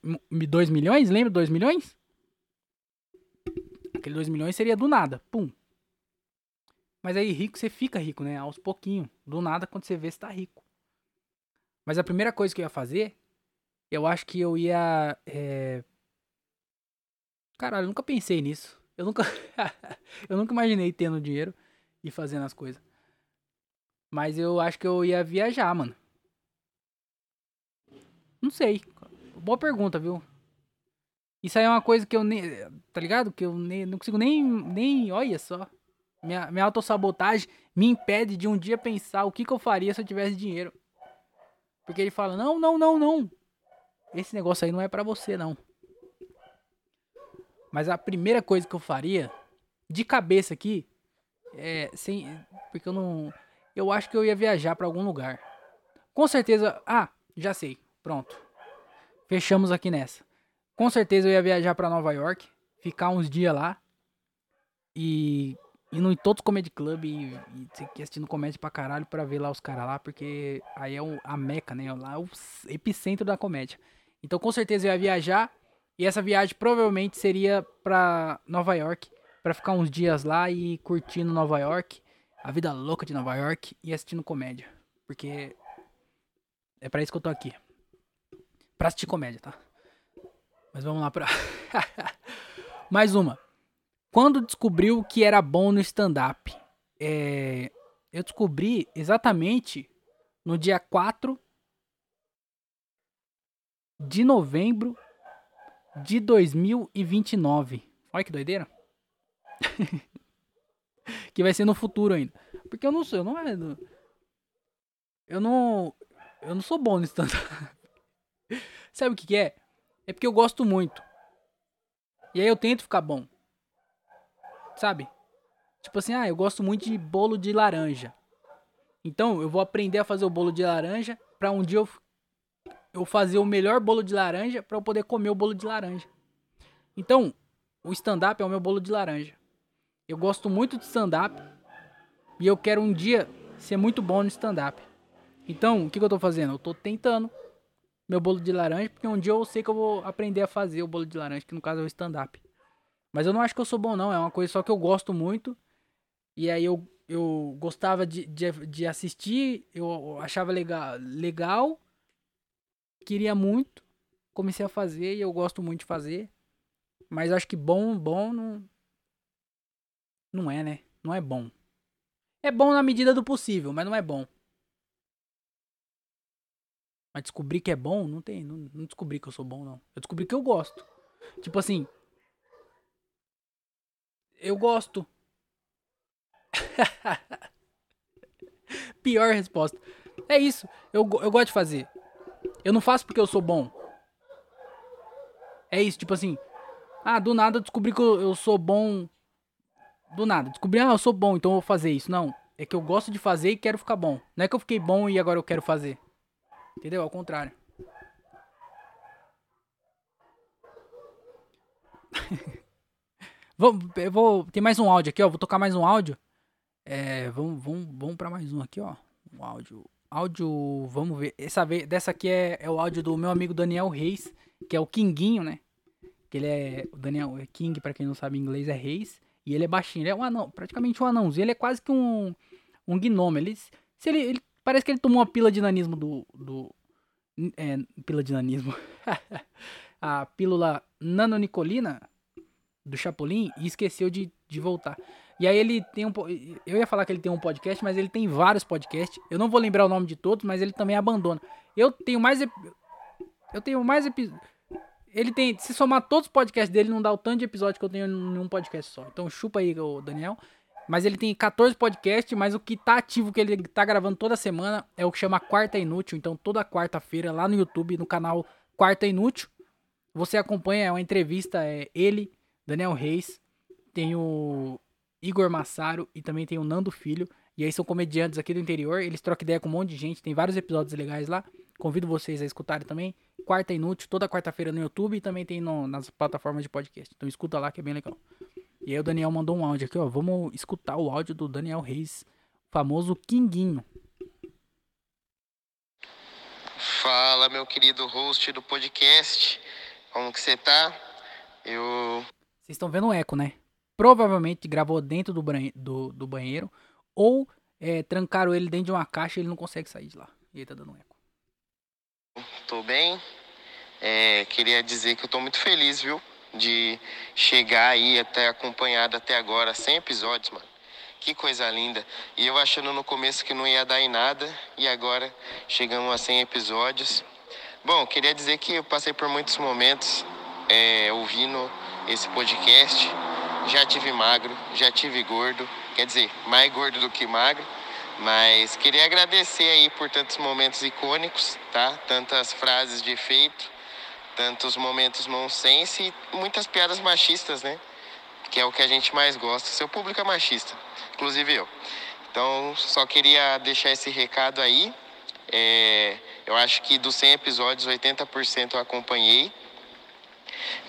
2 milhões, lembra 2 milhões? Aquele 2 milhões seria do nada, pum. Mas aí rico você fica rico, né? Aos pouquinhos. Do nada, quando você vê, você tá rico. Mas a primeira coisa que eu ia fazer eu acho que eu ia. É... Caralho, eu nunca pensei nisso. Eu nunca. eu nunca imaginei tendo dinheiro e fazendo as coisas. Mas eu acho que eu ia viajar, mano. Não sei. Boa pergunta, viu? Isso aí é uma coisa que eu nem. Tá ligado? Que eu nem, não consigo nem. nem olha só. Minha, minha autossabotagem me impede de um dia pensar o que, que eu faria se eu tivesse dinheiro. Porque ele fala: não, não, não, não. Esse negócio aí não é para você, não. Mas a primeira coisa que eu faria, de cabeça aqui, é sem. Porque eu não. Eu acho que eu ia viajar para algum lugar. Com certeza. Ah, já sei. Pronto. Fechamos aqui nessa. Com certeza eu ia viajar para Nova York, ficar uns dias lá e indo em todos os comedy club e, e assistindo comédia pra caralho pra ver lá os caras lá, porque aí é o, a meca, né? Lá é o epicentro da comédia. Então com certeza eu ia viajar e essa viagem provavelmente seria pra Nova York, pra ficar uns dias lá e curtindo Nova York, a vida louca de Nova York e assistindo comédia, porque é pra isso que eu tô aqui. Pra assistir comédia, tá? Mas vamos lá pra Mais uma. Quando descobriu que era bom no stand-up? É... Eu descobri exatamente no dia 4 de novembro de 2029. Olha que doideira. que vai ser no futuro ainda. Porque eu não sou, eu não é. Eu não. Eu não sou bom nisso tanto. Sabe o que, que é? É porque eu gosto muito. E aí eu tento ficar bom. Sabe? Tipo assim, ah, eu gosto muito de bolo de laranja. Então eu vou aprender a fazer o bolo de laranja pra um dia eu eu fazer o melhor bolo de laranja para eu poder comer o bolo de laranja. Então, o stand-up é o meu bolo de laranja. Eu gosto muito de stand-up e eu quero um dia ser muito bom no stand-up. Então, o que, que eu tô fazendo? Eu tô tentando meu bolo de laranja, porque um dia eu sei que eu vou aprender a fazer o bolo de laranja, que no caso é o stand-up. Mas eu não acho que eu sou bom, não. É uma coisa só que eu gosto muito. E aí eu, eu gostava de, de, de assistir, eu achava legal, legal queria muito, comecei a fazer e eu gosto muito de fazer. Mas acho que bom, bom não. Não é, né? Não é bom. É bom na medida do possível, mas não é bom. Mas descobrir que é bom, não tem. Não, não descobri que eu sou bom, não. Eu descobri que eu gosto. Tipo assim. Eu gosto. Pior resposta. É isso. Eu, eu gosto de fazer. Eu não faço porque eu sou bom. É isso, tipo assim. Ah, do nada eu descobri que eu, eu sou bom. Do nada. Descobri, ah, eu sou bom, então eu vou fazer isso. Não. É que eu gosto de fazer e quero ficar bom. Não é que eu fiquei bom e agora eu quero fazer. Entendeu? Ao contrário. vamos, eu vou. Tem mais um áudio aqui, ó. Vou tocar mais um áudio. É, vamos, vamos, vamos pra mais um aqui, ó. Um áudio áudio, vamos ver. Essa vez, dessa aqui é, é o áudio do meu amigo Daniel Reis, que é o Kinguinho, né? Que ele é o Daniel é King, para quem não sabe inglês é Reis, e ele é baixinho, ele é um anão, praticamente um anãozinho, ele é quase que um um gnomo. Ele se ele, ele parece que ele tomou uma pila de nanismo do do é, pila de nanismo. a pílula nanonicolina do Chapolin e esqueceu de, de voltar. E aí ele tem um. Eu ia falar que ele tem um podcast, mas ele tem vários podcasts. Eu não vou lembrar o nome de todos, mas ele também abandona. Eu tenho mais. Eu tenho mais episódios. Ele tem. Se somar todos os podcasts dele, não dá o tanto de episódio que eu tenho em podcast só. Então chupa aí, Daniel. Mas ele tem 14 podcasts, mas o que tá ativo, que ele tá gravando toda semana, é o que chama Quarta Inútil. Então toda quarta-feira, lá no YouTube, no canal Quarta Inútil, você acompanha é uma entrevista, é ele, Daniel Reis, tem o Igor Massaro e também tem o Nando Filho. E aí são comediantes aqui do interior. Eles trocam ideia com um monte de gente. Tem vários episódios legais lá. Convido vocês a escutarem também. Quarta Inútil, toda quarta-feira no YouTube e também tem no, nas plataformas de podcast. Então escuta lá que é bem legal. E aí o Daniel mandou um áudio aqui, ó. Vamos escutar o áudio do Daniel Reis, famoso Kinguinho. Fala, meu querido host do podcast. Como que você tá? Eu. Vocês estão vendo o eco, né? Provavelmente gravou dentro do, do, do banheiro ou é, trancaram ele dentro de uma caixa e ele não consegue sair de lá. E ele tá dando um eco. Tô bem. É, queria dizer que eu tô muito feliz, viu? De chegar aí até acompanhado até agora, 100 episódios, mano. Que coisa linda. E eu achando no começo que não ia dar em nada, e agora chegamos a 100 episódios. Bom, queria dizer que eu passei por muitos momentos é, ouvindo esse podcast já tive magro, já tive gordo, quer dizer, mais gordo do que magro. Mas queria agradecer aí por tantos momentos icônicos, tá? Tantas frases de efeito, tantos momentos nonsense e muitas piadas machistas, né? Que é o que a gente mais gosta. Seu público é machista, inclusive eu. Então, só queria deixar esse recado aí. É, eu acho que dos 100 episódios, 80% eu acompanhei.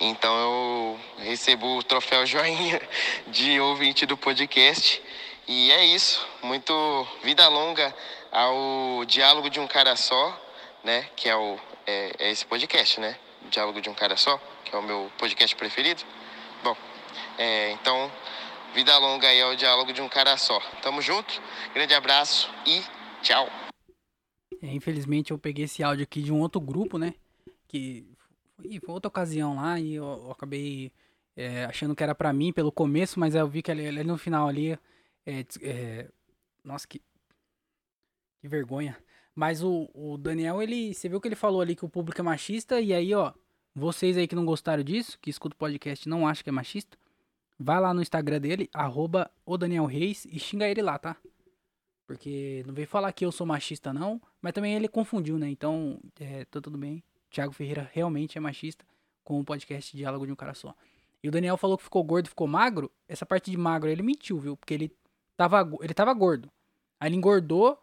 Então eu recebo o troféu joinha de ouvinte do podcast. E é isso. Muito vida longa ao diálogo de um cara só, né? Que é o é, é esse podcast, né? Diálogo de um Cara Só, que é o meu podcast preferido. Bom, é, então, vida longa aí ao Diálogo de um Cara Só. Tamo junto, grande abraço e tchau. É, infelizmente eu peguei esse áudio aqui de um outro grupo, né? Que foi, foi outra ocasião lá e eu, eu acabei é, achando que era pra mim pelo começo, mas eu vi que ali, ali no final ali. É, é, nossa, que. Que vergonha. Mas o, o Daniel, ele. Você viu que ele falou ali que o público é machista, e aí, ó. Vocês aí que não gostaram disso, que escuta o podcast não acham que é machista, vai lá no Instagram dele, arroba o Daniel Reis, e xinga ele lá, tá? Porque não veio falar que eu sou machista, não. Mas também ele confundiu, né? Então, é, tá tudo bem. Thiago Ferreira realmente é machista com o podcast Diálogo de um Cara Só. E o Daniel falou que ficou gordo, ficou magro. Essa parte de magro ele mentiu, viu? Porque ele tava, ele tava gordo. Aí ele engordou.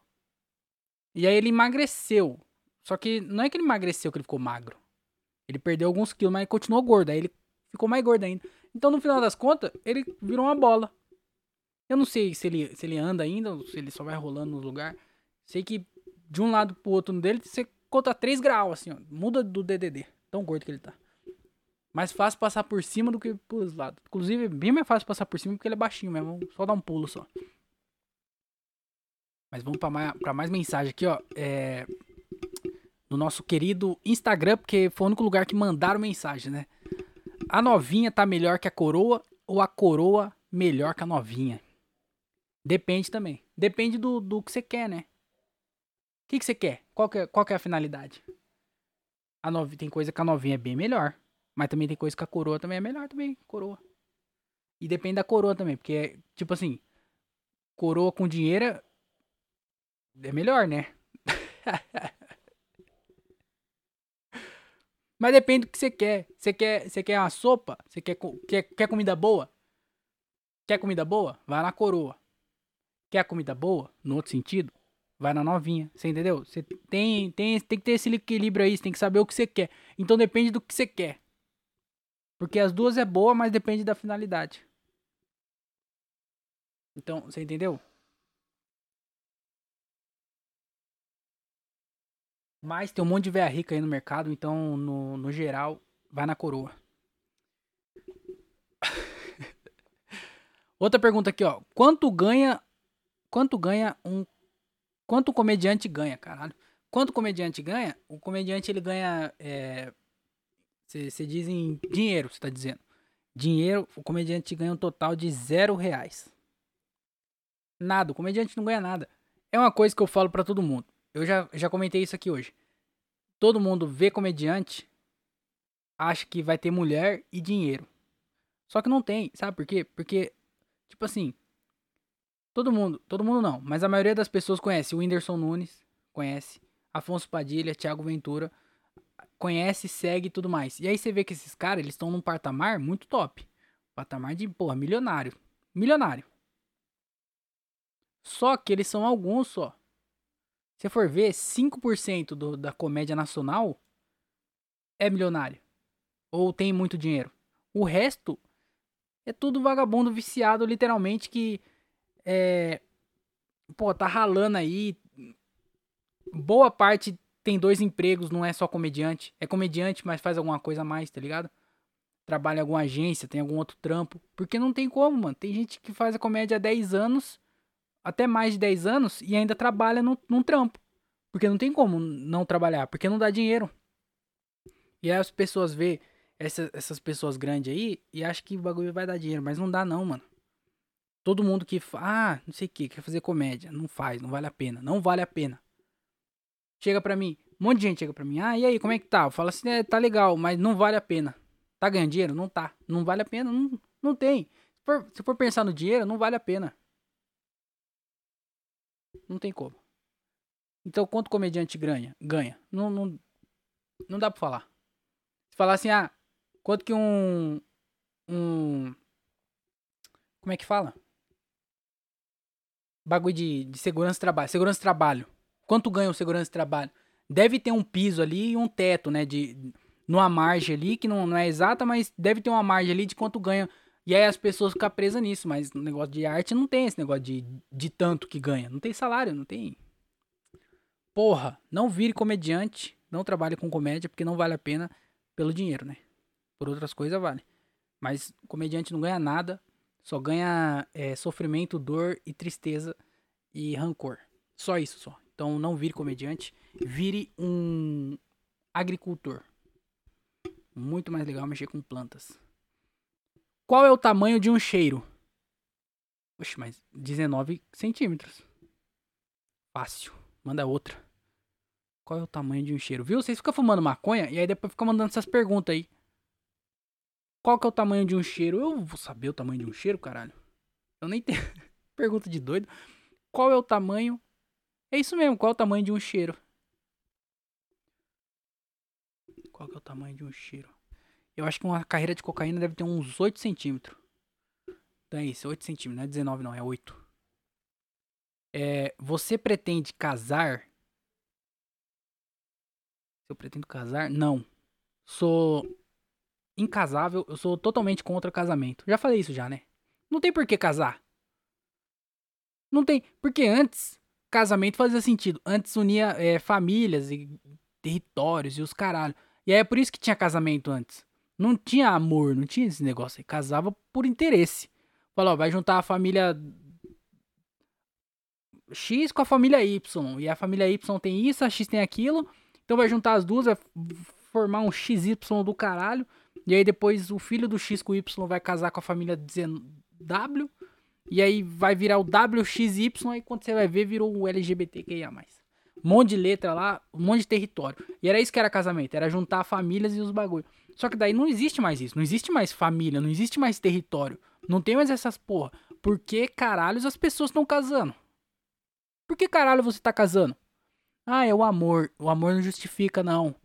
E aí ele emagreceu. Só que não é que ele emagreceu que ele ficou magro. Ele perdeu alguns quilos, mas continuou gordo. Aí ele ficou mais gordo ainda. Então, no final das contas, ele virou uma bola. Eu não sei se ele, se ele anda ainda, ou se ele só vai rolando no lugar. Sei que de um lado pro outro dele, você conta 3 graus, assim, ó. Muda do DDD. Tão gordo que ele tá. Mais fácil passar por cima do que pros lados. Inclusive, bem mais fácil passar por cima porque ele é baixinho mesmo. Só dar um pulo só. Mas vamos pra mais, pra mais mensagem aqui, ó. É, no nosso querido Instagram, porque foi o único lugar que mandaram mensagem, né? A novinha tá melhor que a coroa ou a coroa melhor que a novinha? Depende também. Depende do, do que você quer, né? O que, que você quer? Qual que é, qual que é a finalidade? A novinha, tem coisa que a novinha é bem melhor. Mas também tem coisa que a coroa também é melhor também, coroa. E depende da coroa também, porque, tipo assim, coroa com dinheiro é melhor, né? Mas depende do que você quer. Você quer, você quer uma sopa? Você quer, quer, quer comida boa? Quer comida boa? Vai na coroa. Quer comida boa? No outro sentido, vai na novinha. Você entendeu? Você tem, tem, tem que ter esse equilíbrio aí. Você tem que saber o que você quer. Então depende do que você quer. Porque as duas é boa, mas depende da finalidade. Então, você entendeu? Mas tem um monte de véia rica aí no mercado, então, no, no geral, vai na coroa. Outra pergunta aqui, ó. Quanto ganha. Quanto ganha um. Quanto o comediante ganha, caralho? Quanto o comediante ganha? O comediante ele ganha. Você é, diz em dinheiro, você tá dizendo. Dinheiro, o comediante ganha um total de zero reais. Nada, o comediante não ganha nada. É uma coisa que eu falo para todo mundo. Eu já, já comentei isso aqui hoje. Todo mundo vê comediante, acha que vai ter mulher e dinheiro. Só que não tem, sabe por quê? Porque, tipo assim, todo mundo, todo mundo não, mas a maioria das pessoas conhece o Whindersson Nunes, conhece, Afonso Padilha, Thiago Ventura, conhece, segue e tudo mais. E aí você vê que esses caras, eles estão num patamar muito top. Patamar de, porra, milionário. Milionário. Só que eles são alguns só. Se for ver, 5% do, da comédia nacional é milionário. Ou tem muito dinheiro. O resto é tudo vagabundo viciado, literalmente, que é. Pô, tá ralando aí. Boa parte tem dois empregos, não é só comediante. É comediante, mas faz alguma coisa a mais, tá ligado? Trabalha em alguma agência, tem algum outro trampo. Porque não tem como, mano. Tem gente que faz a comédia há 10 anos até mais de 10 anos e ainda trabalha no, num trampo. Porque não tem como não trabalhar, porque não dá dinheiro. E aí as pessoas vê essa, essas pessoas grandes aí e acham que o bagulho vai dar dinheiro, mas não dá não, mano. Todo mundo que, ah, não sei o que, quer fazer comédia, não faz, não vale a pena, não vale a pena. Chega pra mim, um monte de gente chega pra mim, ah, e aí, como é que tá? Eu falo assim, é, tá legal, mas não vale a pena. Tá ganhando dinheiro? Não tá. Não vale a pena? Não, não tem. Se for, se for pensar no dinheiro, não vale a pena. Não tem como. Então, quanto comediante ganha? Ganha. Não, não, não dá pra falar. Se falar assim, ah, quanto que um. Um. Como é que fala? Bagulho de, de segurança trabalho. Segurança trabalho. Quanto ganha o segurança trabalho? Deve ter um piso ali e um teto, né? De, numa margem ali, que não, não é exata, mas deve ter uma margem ali de quanto ganha e aí as pessoas ficam presas nisso, mas no negócio de arte não tem esse negócio de, de tanto que ganha. Não tem salário, não tem. Porra, não vire comediante, Não trabalhe com comédia porque não vale a pena pelo dinheiro, né? Por outras coisas vale. Mas comediante não ganha nada, só ganha é, sofrimento, dor e tristeza e rancor. Só isso só. Então não vire comediante, vire um agricultor. Muito mais legal mexer com plantas. Qual é o tamanho de um cheiro? Oxe, mas 19 centímetros. Fácil. Manda outra. Qual é o tamanho de um cheiro? Viu? Vocês ficam fumando maconha e aí depois ficam mandando essas perguntas aí. Qual que é o tamanho de um cheiro? Eu vou saber o tamanho de um cheiro, caralho. Eu nem tenho. Pergunta de doido. Qual é o tamanho? É isso mesmo, qual é o tamanho de um cheiro? Qual que é o tamanho de um cheiro? Eu acho que uma carreira de cocaína deve ter uns 8 centímetros. Então é isso, 8 centímetros, não é 19 não, é 8. É, você pretende casar? Eu pretendo casar? Não. Sou incasável, eu sou totalmente contra casamento. Já falei isso já, né? Não tem por que casar. Não tem. Porque antes, casamento fazia sentido. Antes unia é, famílias e territórios e os caralho. E aí é por isso que tinha casamento antes. Não tinha amor, não tinha esse negócio. Casava por interesse. Falou, vai juntar a família X com a família Y. E a família Y tem isso, a X tem aquilo. Então vai juntar as duas, vai formar um XY do caralho. E aí depois o filho do X com Y vai casar com a família W. E aí vai virar o WXY. Aí quando você vai ver, virou o LGBTQIA. Um monte de letra lá, um monte de território. E era isso que era casamento, era juntar famílias e os bagulho. Só que daí não existe mais isso. Não existe mais família, não existe mais território. Não tem mais essas porra. Por que caralhos as pessoas estão casando? Por que caralho você tá casando? Ah, é o amor. O amor não justifica, não.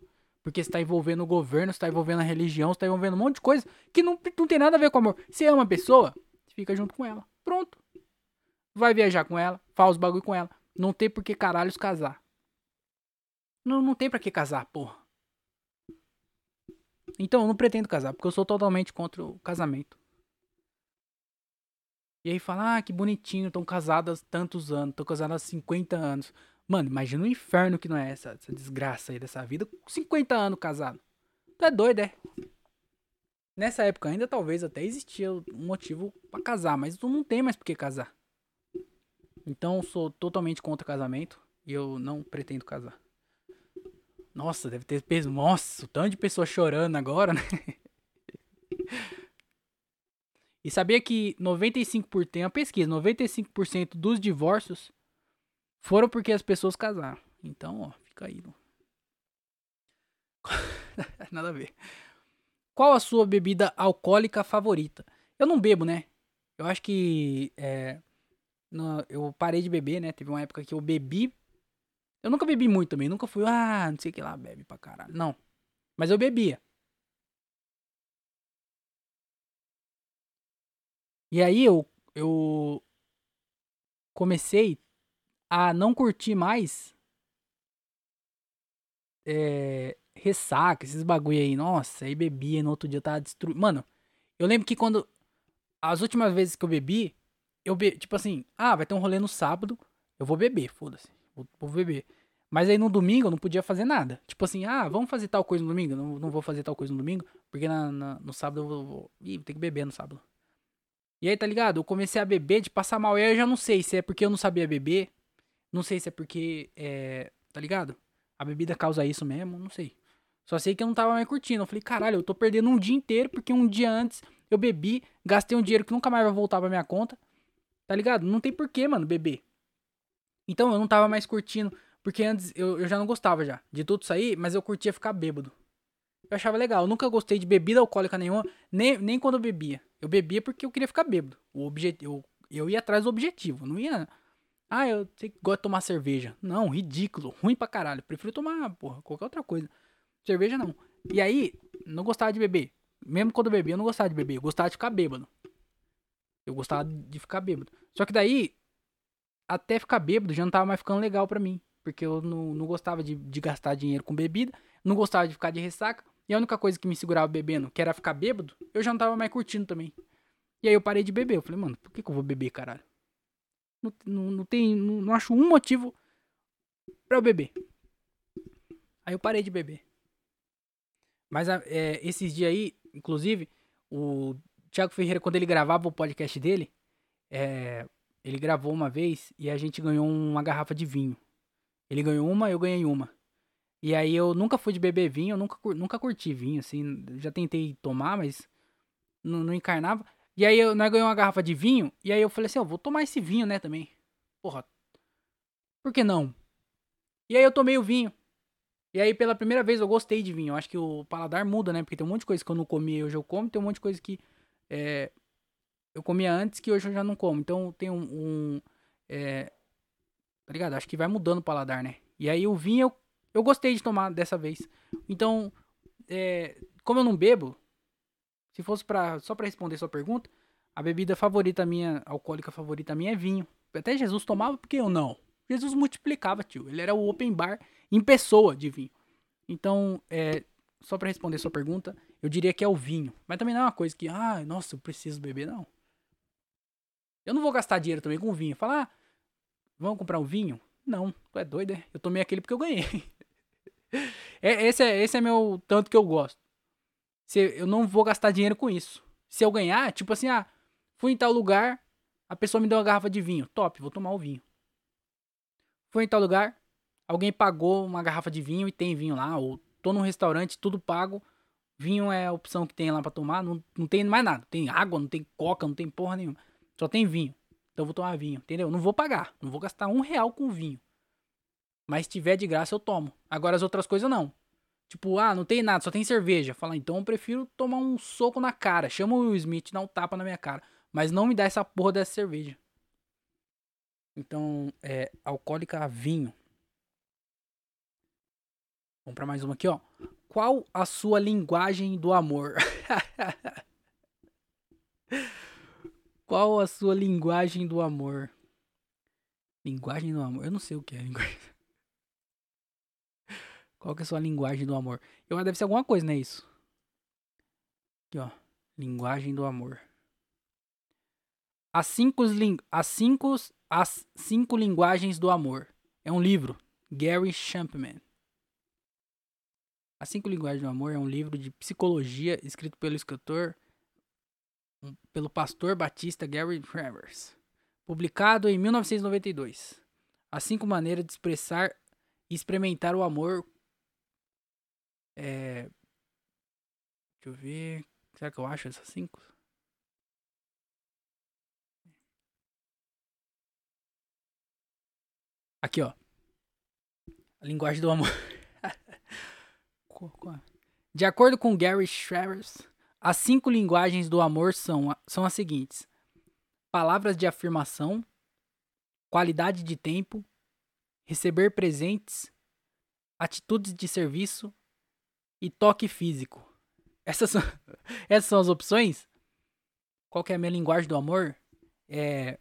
Porque você tá envolvendo o governo, você tá envolvendo a religião, você tá envolvendo um monte de coisa que não, não tem nada a ver com amor. Você ama a pessoa, fica junto com ela. Pronto. Vai viajar com ela, faz os bagulho com ela. Não tem por que caralhos casar. Não, não tem pra que casar, porra. Então, eu não pretendo casar, porque eu sou totalmente contra o casamento. E aí fala, ah, que bonitinho, estão casadas tantos anos, estão casadas há 50 anos. Mano, imagina o inferno que não é essa, essa desgraça aí dessa vida. 50 anos casado. Tu é doido, é? Nessa época ainda talvez até existia um motivo para casar, mas tu não tem mais por que casar. Então eu sou totalmente contra casamento e eu não pretendo casar. Nossa, deve ter peso. Nossa, o tanto de pessoas chorando agora, né? E sabia que 95%, tem uma pesquisa, 95% dos divórcios foram porque as pessoas casaram. Então, ó, fica aí. Nada a ver. Qual a sua bebida alcoólica favorita? Eu não bebo, né? Eu acho que. É, no, eu parei de beber, né? Teve uma época que eu bebi. Eu nunca bebi muito também. Nunca fui, ah, não sei o que lá, bebe pra caralho. Não. Mas eu bebia. E aí eu, eu comecei a não curtir mais é, ressaca, esses bagulho aí. Nossa, aí bebia no outro dia tava destruído. Mano, eu lembro que quando. As últimas vezes que eu bebi, eu bebi, tipo assim, ah, vai ter um rolê no sábado, eu vou beber, foda-se, vou, vou, beber. Mas aí no domingo eu não podia fazer nada. Tipo assim, ah, vamos fazer tal coisa no domingo? Não, não vou fazer tal coisa no domingo, porque na, na no sábado eu vou, vou. Ih, ter que beber no sábado. E aí, tá ligado? Eu comecei a beber de passar mal. E aí eu já não sei se é porque eu não sabia beber. Não sei se é porque. É, tá ligado? A bebida causa isso mesmo. Não sei. Só sei que eu não tava mais curtindo. Eu falei, caralho, eu tô perdendo um dia inteiro porque um dia antes eu bebi, gastei um dinheiro que nunca mais vai voltar pra minha conta. Tá ligado? Não tem porquê, mano, beber. Então eu não tava mais curtindo. Porque antes eu, eu já não gostava já de tudo isso aí, mas eu curtia ficar bêbado. Eu achava legal. Eu nunca gostei de bebida alcoólica nenhuma, nem, nem quando eu bebia. Eu bebia porque eu queria ficar bêbado. O eu, eu ia atrás do objetivo. Não ia. Ah, eu sei que gosto de tomar cerveja. Não, ridículo. Ruim pra caralho. Prefiro tomar, porra, qualquer outra coisa. Cerveja não. E aí, não gostava de beber. Mesmo quando eu bebia, eu não gostava de beber. Eu gostava de ficar bêbado. Eu gostava de ficar bêbado. Só que daí, até ficar bêbado já não tava mais ficando legal pra mim. Porque eu não, não gostava de, de gastar dinheiro com bebida. Não gostava de ficar de ressaca. E a única coisa que me segurava bebendo, que era ficar bêbado, eu já não tava mais curtindo também. E aí eu parei de beber. Eu falei, mano, por que, que eu vou beber, caralho? Não, não, não tem. Não, não acho um motivo pra eu beber. Aí eu parei de beber. Mas é, esses dias aí, inclusive, o Thiago Ferreira, quando ele gravava o podcast dele, é, ele gravou uma vez e a gente ganhou uma garrafa de vinho. Ele ganhou uma, eu ganhei uma. E aí eu nunca fui de beber vinho, eu nunca, nunca curti vinho, assim. Já tentei tomar, mas não, não encarnava. E aí eu, nós ganhamos uma garrafa de vinho, e aí eu falei assim, ó, vou tomar esse vinho, né, também. Porra, por que não? E aí eu tomei o vinho. E aí pela primeira vez eu gostei de vinho. Eu acho que o paladar muda, né? Porque tem um monte de coisa que eu não comia e hoje eu como, tem um monte de coisa que é, eu comia antes que hoje eu já não como. Então tem um. um, é, tá ligado? Acho que vai mudando o paladar, né? E aí o vinho eu, eu gostei de tomar dessa vez. Então, é, como eu não bebo, se fosse para só pra responder sua pergunta, a bebida favorita minha, alcoólica favorita minha é vinho. Até Jesus tomava, porque eu não. Jesus multiplicava, tio. Ele era o open bar em pessoa de vinho. Então, é, só pra responder sua pergunta, eu diria que é o vinho. Mas também não é uma coisa que, ah, nossa, eu preciso beber, não. Eu não vou gastar dinheiro também com vinho. Falar, ah, vamos comprar um vinho? Não, tu é doido, é? Eu tomei aquele porque eu ganhei. É, esse, é, esse é meu tanto que eu gosto. Se, eu não vou gastar dinheiro com isso. Se eu ganhar, tipo assim, ah, fui em tal lugar, a pessoa me deu uma garrafa de vinho. Top, vou tomar o vinho. Fui em tal lugar, alguém pagou uma garrafa de vinho e tem vinho lá. Ou tô num restaurante, tudo pago. Vinho é a opção que tem lá pra tomar. Não, não tem mais nada. Tem água, não tem coca, não tem porra nenhuma. Só tem vinho. Então eu vou tomar vinho, entendeu? Não vou pagar. Não vou gastar um real com vinho. Mas se tiver de graça, eu tomo. Agora as outras coisas não. Tipo, ah, não tem nada, só tem cerveja. Fala, então eu prefiro tomar um soco na cara. Chama o Will Smith, dá um tapa na minha cara. Mas não me dá essa porra dessa cerveja. Então, é, alcoólica vinho. Vamos pra mais uma aqui, ó. Qual a sua linguagem do amor? Qual a sua linguagem do amor? Linguagem do amor? Eu não sei o que é linguagem. Qual que é a sua linguagem do amor? Eu deve ser alguma coisa, não é isso? Aqui, ó. Linguagem do amor. As cinco. As cinco... As cinco linguagens do amor. É um livro. Gary Champman. As cinco linguagens do amor é um livro de psicologia escrito pelo escritor pelo pastor batista Gary Travers, publicado em 1992. As cinco maneiras de expressar e experimentar o amor. É... Deixa eu ver. Será que eu acho essas cinco? Aqui, ó. A linguagem do amor. É? De acordo com Gary Travers, as cinco linguagens do amor são, são as seguintes: palavras de afirmação, qualidade de tempo, receber presentes, atitudes de serviço e toque físico. Essas são, essas são as opções? Qual que é a minha linguagem do amor? É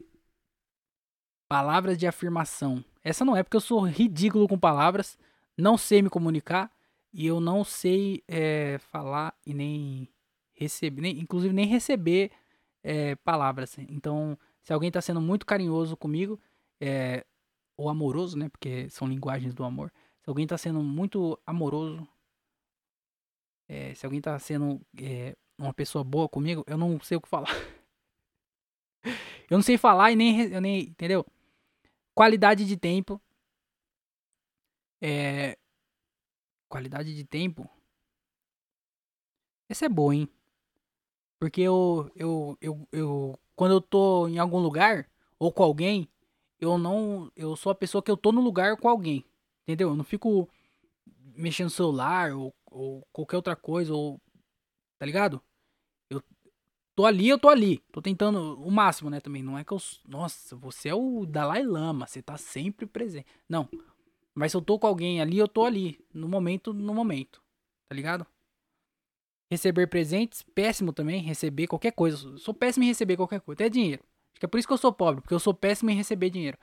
palavras de afirmação. Essa não é porque eu sou ridículo com palavras, não sei me comunicar e eu não sei é, falar e nem receber, nem, inclusive nem receber é, palavras. Então, se alguém tá sendo muito carinhoso comigo, é, ou amoroso, né? Porque são linguagens do amor. Se alguém tá sendo muito amoroso, é, se alguém tá sendo é, uma pessoa boa comigo, eu não sei o que falar. eu não sei falar e nem, eu nem entendeu? Qualidade de tempo. É, qualidade de tempo. Essa é boa, hein? Porque eu, eu, eu, eu, quando eu tô em algum lugar ou com alguém, eu não, eu sou a pessoa que eu tô no lugar com alguém, entendeu? Eu não fico mexendo no celular ou, ou qualquer outra coisa, ou, tá ligado? Eu tô ali, eu tô ali, tô tentando o máximo, né, também, não é que eu, nossa, você é o Dalai Lama, você tá sempre presente, não, mas se eu tô com alguém ali, eu tô ali, no momento, no momento, tá ligado? Receber presentes, péssimo também, receber qualquer coisa. Sou péssimo em receber qualquer coisa, até dinheiro. Acho que é por isso que eu sou pobre, porque eu sou péssimo em receber dinheiro.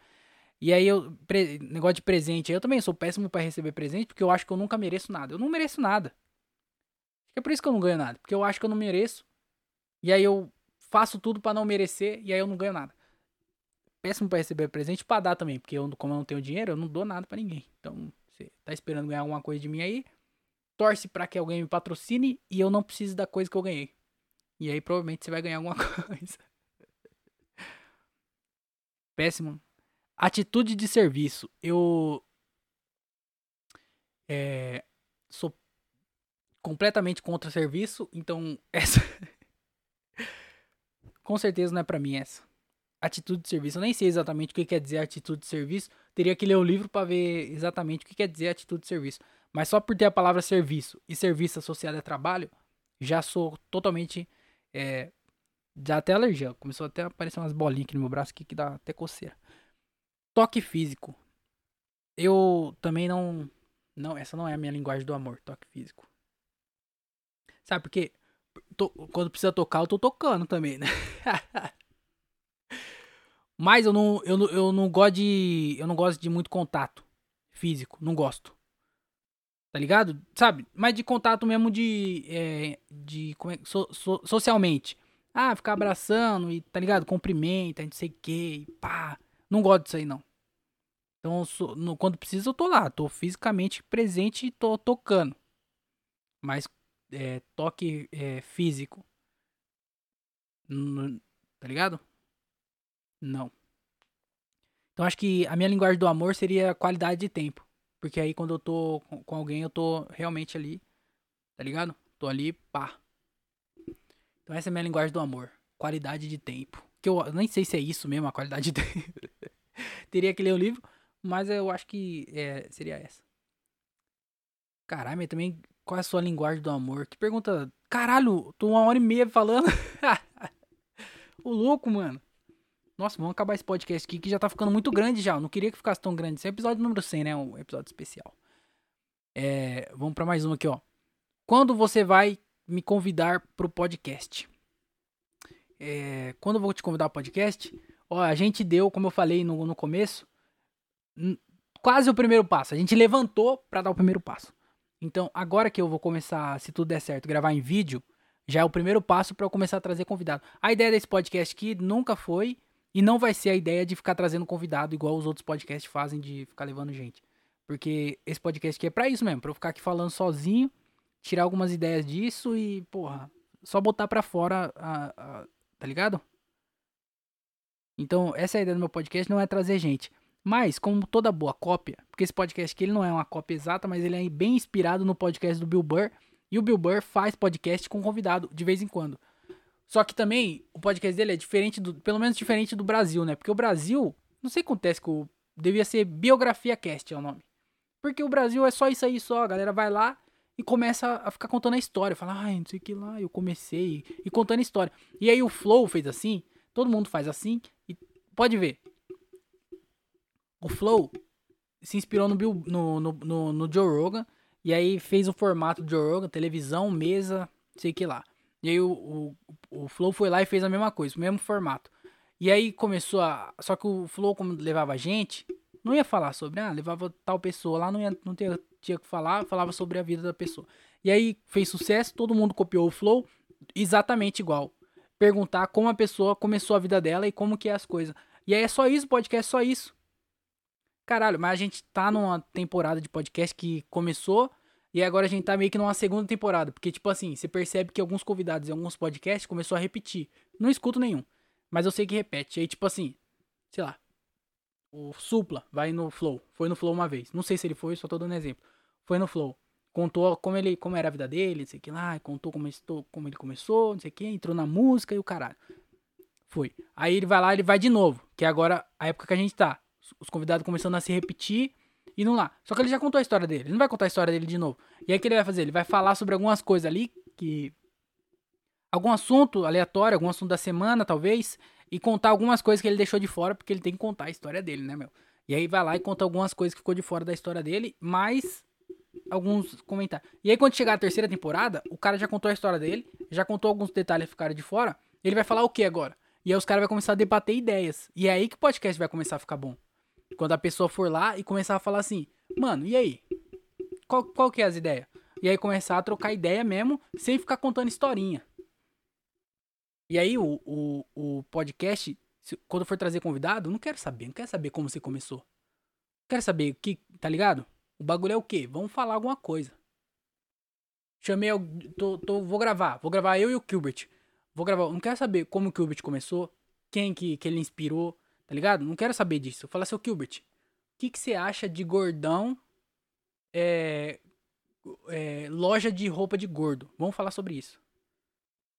E aí eu, pre- negócio de presente, eu também sou péssimo pra receber presente, porque eu acho que eu nunca mereço nada. Eu não mereço nada. É por isso que eu não ganho nada, porque eu acho que eu não mereço. E aí eu faço tudo pra não merecer e aí eu não ganho nada. Péssimo pra receber presente pra dar também, porque eu, como eu não tenho dinheiro, eu não dou nada pra ninguém. Então, Você tá esperando ganhar alguma coisa de mim aí, torce para que alguém me patrocine e eu não preciso da coisa que eu ganhei. E aí provavelmente você vai ganhar alguma coisa. Péssimo. Atitude de serviço. Eu é, sou completamente contra serviço, então essa com certeza não é para mim essa. Atitude de serviço. Eu nem sei exatamente o que quer dizer atitude de serviço. Teria que ler o livro para ver exatamente o que quer dizer atitude de serviço. Mas só por ter a palavra serviço e serviço associado a trabalho, já sou totalmente. É, já até alergia. Começou até a aparecer umas bolinhas aqui no meu braço que dá até coceira. Toque físico. Eu também não. Não, essa não é a minha linguagem do amor, toque físico. Sabe, porque tô, quando precisa tocar, eu tô tocando também, né? Mas eu não, eu, não, eu não gosto de. Eu não gosto de muito contato físico. Não gosto. Tá ligado? Sabe? Mas de contato mesmo de. É, de como é, so, so, socialmente. Ah, ficar abraçando e, tá ligado? Cumprimenta, não sei o que, pá. Não gosto disso aí, não. Então, sou, no, quando precisa, eu tô lá. Tô fisicamente presente e tô tocando. Mas é, toque é, físico. tá ligado? Não. Então acho que a minha linguagem do amor seria qualidade de tempo. Porque aí quando eu tô com alguém, eu tô realmente ali. Tá ligado? Tô ali, pá. Então essa é a minha linguagem do amor. Qualidade de tempo. Que eu nem sei se é isso mesmo, a qualidade de tempo. Teria que ler o livro. Mas eu acho que é, seria essa. Caralho, mas também qual é a sua linguagem do amor? Que pergunta. Caralho, tô uma hora e meia falando. o louco, mano. Nossa, vamos acabar esse podcast aqui que já tá ficando muito grande já. Eu não queria que ficasse tão grande. Esse é o episódio número 100, né? Um episódio especial. É, vamos para mais um aqui, ó. Quando você vai me convidar pro podcast? É, quando eu vou te convidar pro podcast? Ó, a gente deu, como eu falei no, no começo, quase o primeiro passo. A gente levantou para dar o primeiro passo. Então, agora que eu vou começar, se tudo der certo, gravar em vídeo, já é o primeiro passo para eu começar a trazer convidado. A ideia desse podcast aqui nunca foi e não vai ser a ideia de ficar trazendo convidado igual os outros podcasts fazem de ficar levando gente. Porque esse podcast aqui é pra isso mesmo, pra eu ficar aqui falando sozinho, tirar algumas ideias disso e, porra, só botar pra fora, a, a, tá ligado? Então, essa é a ideia do meu podcast, não é trazer gente. Mas, como toda boa cópia, porque esse podcast aqui ele não é uma cópia exata, mas ele é bem inspirado no podcast do Bill Burr. E o Bill Burr faz podcast com convidado de vez em quando. Só que também o podcast dele é diferente do, pelo menos diferente do Brasil, né? Porque o Brasil, não sei o que acontece com o, devia ser Biografia Cast é o nome. Porque o Brasil é só isso aí só, a galera vai lá e começa a ficar contando a história, fala, ai, não sei o que lá, eu comecei e contando a história. E aí o Flow fez assim, todo mundo faz assim e pode ver. O Flow se inspirou no, Bill, no, no, no, no Joe Rogan e aí fez o formato do Joe Rogan, televisão, mesa, sei que lá. E aí o, o, o Flow foi lá e fez a mesma coisa, o mesmo formato. E aí começou a. Só que o Flow, como levava gente, não ia falar sobre, ah, levava tal pessoa lá, não, ia, não tinha, tinha que falar, falava sobre a vida da pessoa. E aí fez sucesso, todo mundo copiou o Flow exatamente igual. Perguntar como a pessoa começou a vida dela e como que é as coisas. E aí é só isso, podcast é só isso. Caralho, mas a gente tá numa temporada de podcast que começou e agora a gente tá meio que numa segunda temporada. Porque, tipo assim, você percebe que alguns convidados em alguns podcasts começou a repetir. Não escuto nenhum. Mas eu sei que repete. Aí, tipo assim, sei lá. O Supla vai no Flow. Foi no Flow uma vez. Não sei se ele foi, só tô dando exemplo. Foi no Flow. Contou como ele como era a vida dele, não sei o que lá. Contou como, estou, como ele começou, não sei o que. Entrou na música e o caralho. Foi. Aí ele vai lá, ele vai de novo. Que é agora a época que a gente tá. Os convidados começando a se repetir indo lá. Só que ele já contou a história dele. Ele não vai contar a história dele de novo. E aí o que ele vai fazer? Ele vai falar sobre algumas coisas ali que. Algum assunto aleatório, algum assunto da semana, talvez. E contar algumas coisas que ele deixou de fora, porque ele tem que contar a história dele, né, meu? E aí vai lá e conta algumas coisas que ficou de fora da história dele, mais alguns comentários. E aí quando chegar a terceira temporada, o cara já contou a história dele, já contou alguns detalhes que ficaram de fora. Ele vai falar o que agora? E aí os caras vão começar a debater ideias. E é aí que o podcast vai começar a ficar bom. Quando a pessoa for lá e começar a falar assim, mano, e aí? Qual, qual que é as ideias? E aí começar a trocar ideia mesmo, sem ficar contando historinha. E aí o, o, o podcast, quando for trazer convidado, não quero saber, não quero saber como você começou. Quero saber o que, tá ligado? O bagulho é o quê? Vamos falar alguma coisa. Chamei, tô, tô, vou gravar, vou gravar eu e o Gilbert. Vou gravar, não quero saber como o Gilbert começou, quem que, que ele inspirou, tá ligado? Não quero saber disso. Fala, seu Gilbert, o que, que você acha de gordão, é, é, loja de roupa de gordo? Vamos falar sobre isso.